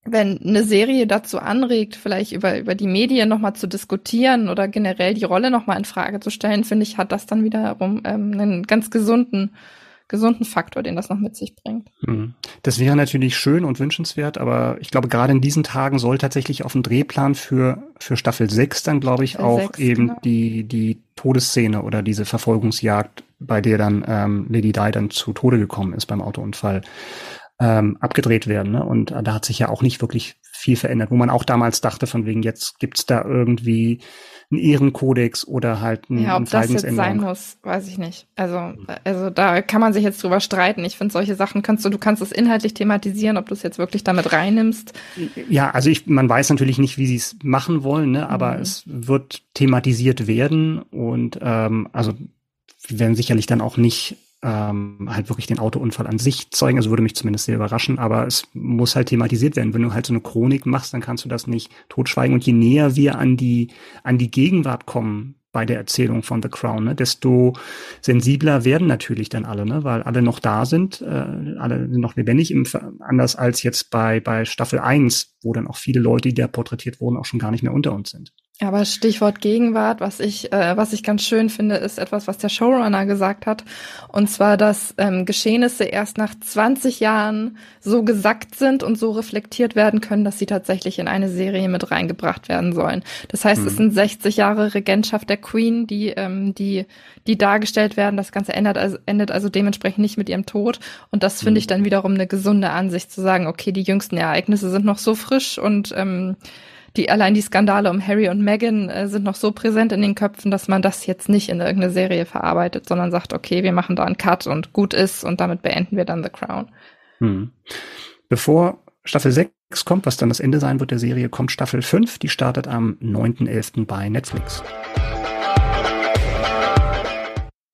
Speaker 3: wenn eine Serie dazu anregt, vielleicht über, über die Medien nochmal zu diskutieren oder generell die Rolle nochmal in Frage zu stellen, finde ich, hat das dann wiederum ähm, einen ganz gesunden, gesunden Faktor, den das noch mit sich bringt.
Speaker 2: Hm. Das wäre natürlich schön und wünschenswert, aber ich glaube, gerade in diesen Tagen soll tatsächlich auf dem Drehplan für, für Staffel 6 dann, glaube ich, auch 6, eben genau. die, die Todesszene oder diese Verfolgungsjagd, bei der dann ähm, Lady Di dann zu Tode gekommen ist beim Autounfall ähm, abgedreht werden. Ne? Und da hat sich ja auch nicht wirklich viel verändert, wo man auch damals dachte, von wegen jetzt gibt's da irgendwie einen Ehrenkodex oder halt ein
Speaker 3: Ja, ob das jetzt sein muss, weiß ich nicht. Also, also da kann man sich jetzt drüber streiten. Ich finde, solche Sachen kannst du, du kannst es inhaltlich thematisieren, ob du es jetzt wirklich damit reinnimmst.
Speaker 2: Ja, also ich, man weiß natürlich nicht, wie sie es machen wollen, ne? aber mhm. es wird thematisiert werden und ähm, also wir werden sicherlich dann auch nicht ähm, halt wirklich den Autounfall an sich zeugen. Also würde mich zumindest sehr überraschen, aber es muss halt thematisiert werden. Wenn du halt so eine Chronik machst, dann kannst du das nicht totschweigen. Und je näher wir an die, an die Gegenwart kommen bei der Erzählung von The Crown, ne, desto sensibler werden natürlich dann alle, ne, weil alle noch da sind, äh, alle noch lebendig, im, anders als jetzt bei, bei Staffel 1, wo dann auch viele Leute, die da porträtiert wurden, auch schon gar nicht mehr unter uns sind.
Speaker 3: Aber Stichwort Gegenwart, was ich, äh, was ich ganz schön finde, ist etwas, was der Showrunner gesagt hat. Und zwar, dass ähm, Geschehnisse erst nach 20 Jahren so gesackt sind und so reflektiert werden können, dass sie tatsächlich in eine Serie mit reingebracht werden sollen. Das heißt, mhm. es sind 60 Jahre Regentschaft der Queen, die, ähm, die, die dargestellt werden. Das Ganze endet also, endet also dementsprechend nicht mit ihrem Tod. Und das finde mhm. ich dann wiederum eine gesunde Ansicht zu sagen, okay, die jüngsten Ereignisse sind noch so frisch und ähm, die allein die Skandale um Harry und Meghan äh, sind noch so präsent in den Köpfen, dass man das jetzt nicht in irgendeine Serie verarbeitet, sondern sagt, okay, wir machen da einen Cut und gut ist und damit beenden wir dann The Crown. Hm.
Speaker 2: Bevor Staffel 6 kommt, was dann das Ende sein wird der Serie, kommt Staffel 5, die startet am 9.11. bei Netflix.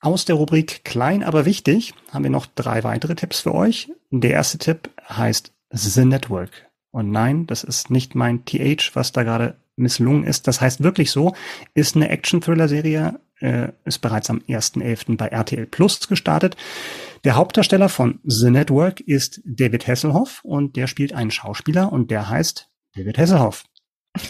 Speaker 2: Aus der Rubrik Klein aber wichtig haben wir noch drei weitere Tipps für euch. Der erste Tipp heißt The Network. Und nein, das ist nicht mein TH, was da gerade misslungen ist. Das heißt wirklich so, ist eine Action-Thriller-Serie, äh, ist bereits am 1.11. bei RTL Plus gestartet. Der Hauptdarsteller von The Network ist David Hasselhoff und der spielt einen Schauspieler und der heißt David Hasselhoff.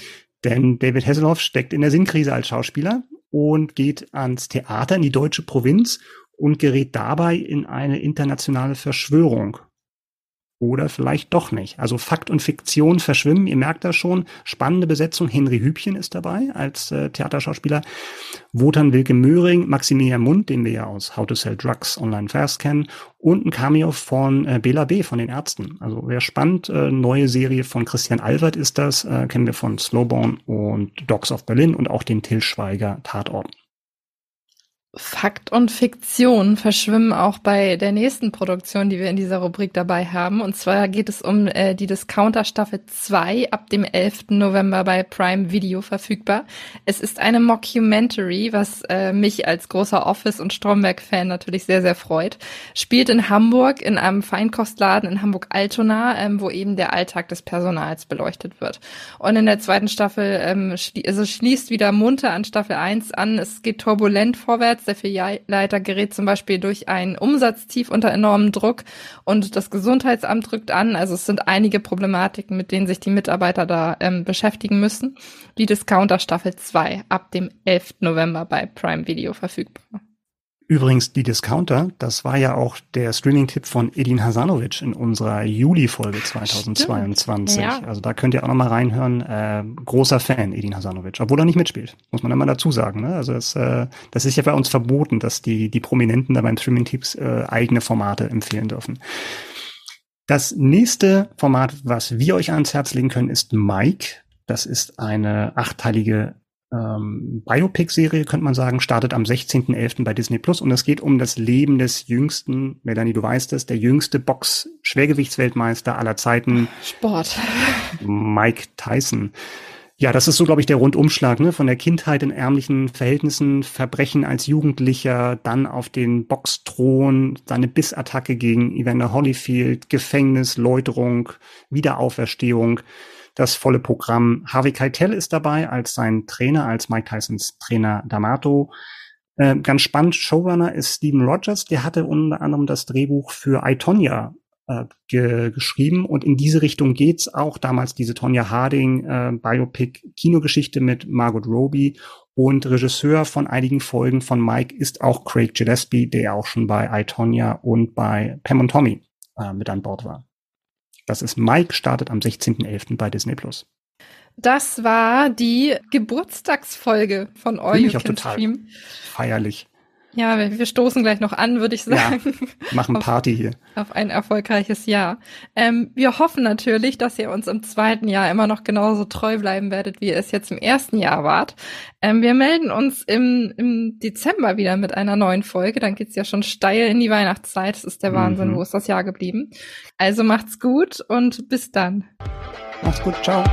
Speaker 2: Denn David Hasselhoff steckt in der Sinnkrise als Schauspieler und geht ans Theater in die deutsche Provinz und gerät dabei in eine internationale Verschwörung. Oder vielleicht doch nicht. Also Fakt und Fiktion verschwimmen, ihr merkt das schon. Spannende Besetzung. Henry Hübchen ist dabei als äh, Theaterschauspieler. Wotan Wilke Möhring, Maximilian Mund, den wir ja aus How to Sell Drugs Online Fast kennen. Und ein Cameo von äh, Bela B. von den Ärzten. Also wäre spannend. Äh, neue Serie von Christian Albert ist das. Äh, kennen wir von Slowborn und Dogs of Berlin und auch den Till Schweiger Tatorten.
Speaker 3: Fakt und Fiktion verschwimmen auch bei der nächsten Produktion, die wir in dieser Rubrik dabei haben. Und zwar geht es um äh, die Discounter Staffel 2 ab dem 11. November bei Prime Video verfügbar. Es ist eine Mockumentary, was äh, mich als großer Office- und Stromberg-Fan natürlich sehr, sehr freut. Spielt in Hamburg in einem Feinkostladen in Hamburg-Altona, ähm, wo eben der Alltag des Personals beleuchtet wird. Und in der zweiten Staffel ähm, schli also schließt wieder munter an Staffel 1 an. Es geht turbulent vorwärts Umsatz. Der Filialleiter gerät zum Beispiel durch ein Umsatztief unter enormem Druck und das Gesundheitsamt drückt an. Also es sind einige Problematiken, mit denen sich die Mitarbeiter da ähm, beschäftigen müssen. Die Discounter Staffel 2 ab dem 11. November bei Prime Video verfügbar.
Speaker 2: Übrigens, die Discounter, das war ja auch der Streaming-Tipp von Edin Hasanovic in unserer Juli-Folge 2022. Ja. Also da könnt ihr auch nochmal reinhören. Äh, großer Fan, Edin Hasanovic, obwohl er nicht mitspielt, muss man immer dazu sagen. Ne? Also das, äh, das ist ja bei uns verboten, dass die, die Prominenten da beim Streaming-Tipps äh, eigene Formate empfehlen dürfen. Das nächste Format, was wir euch ans Herz legen können, ist Mike. Das ist eine achtteilige ähm, Biopic-Serie, könnte man sagen, startet am 16.11. bei Disney Plus und es geht um das Leben des jüngsten, Melanie, du weißt es, der jüngste Box-Schwergewichtsweltmeister aller Zeiten.
Speaker 3: Sport.
Speaker 2: Mike Tyson. Ja, das ist so, glaube ich, der Rundumschlag, ne? Von der Kindheit in ärmlichen Verhältnissen, Verbrechen als Jugendlicher, dann auf den Boxthron, seine Bissattacke gegen Evander Holyfield, Gefängnis, Läuterung, Wiederauferstehung das volle Programm. Harvey Keitel ist dabei als sein Trainer, als Mike Tysons Trainer D'Amato. Äh, ganz spannend, Showrunner ist Steven Rogers, der hatte unter anderem das Drehbuch für I, Tonya äh, ge geschrieben und in diese Richtung geht's auch damals diese Tonya Harding äh, Biopic Kinogeschichte mit Margot Robbie und Regisseur von einigen Folgen von Mike ist auch Craig Gillespie, der auch schon bei I, Tonya und bei Pam und Tommy äh, mit an Bord war. Das ist Mike, startet am 16.11. bei Disney Plus.
Speaker 3: Das war die Geburtstagsfolge von All You Can Stream.
Speaker 2: Feierlich.
Speaker 3: Ja, wir stoßen gleich noch an, würde ich sagen. Ja,
Speaker 2: machen Party hier.
Speaker 3: Auf ein erfolgreiches Jahr. Ähm, wir hoffen natürlich, dass ihr uns im zweiten Jahr immer noch genauso treu bleiben werdet, wie ihr es jetzt im ersten Jahr wart. Ähm, wir melden uns im, im Dezember wieder mit einer neuen Folge. Dann geht's ja schon steil in die Weihnachtszeit. Das ist der Wahnsinn. Mhm. Wo ist das Jahr geblieben? Also macht's gut und bis dann.
Speaker 2: Macht's gut. Ciao.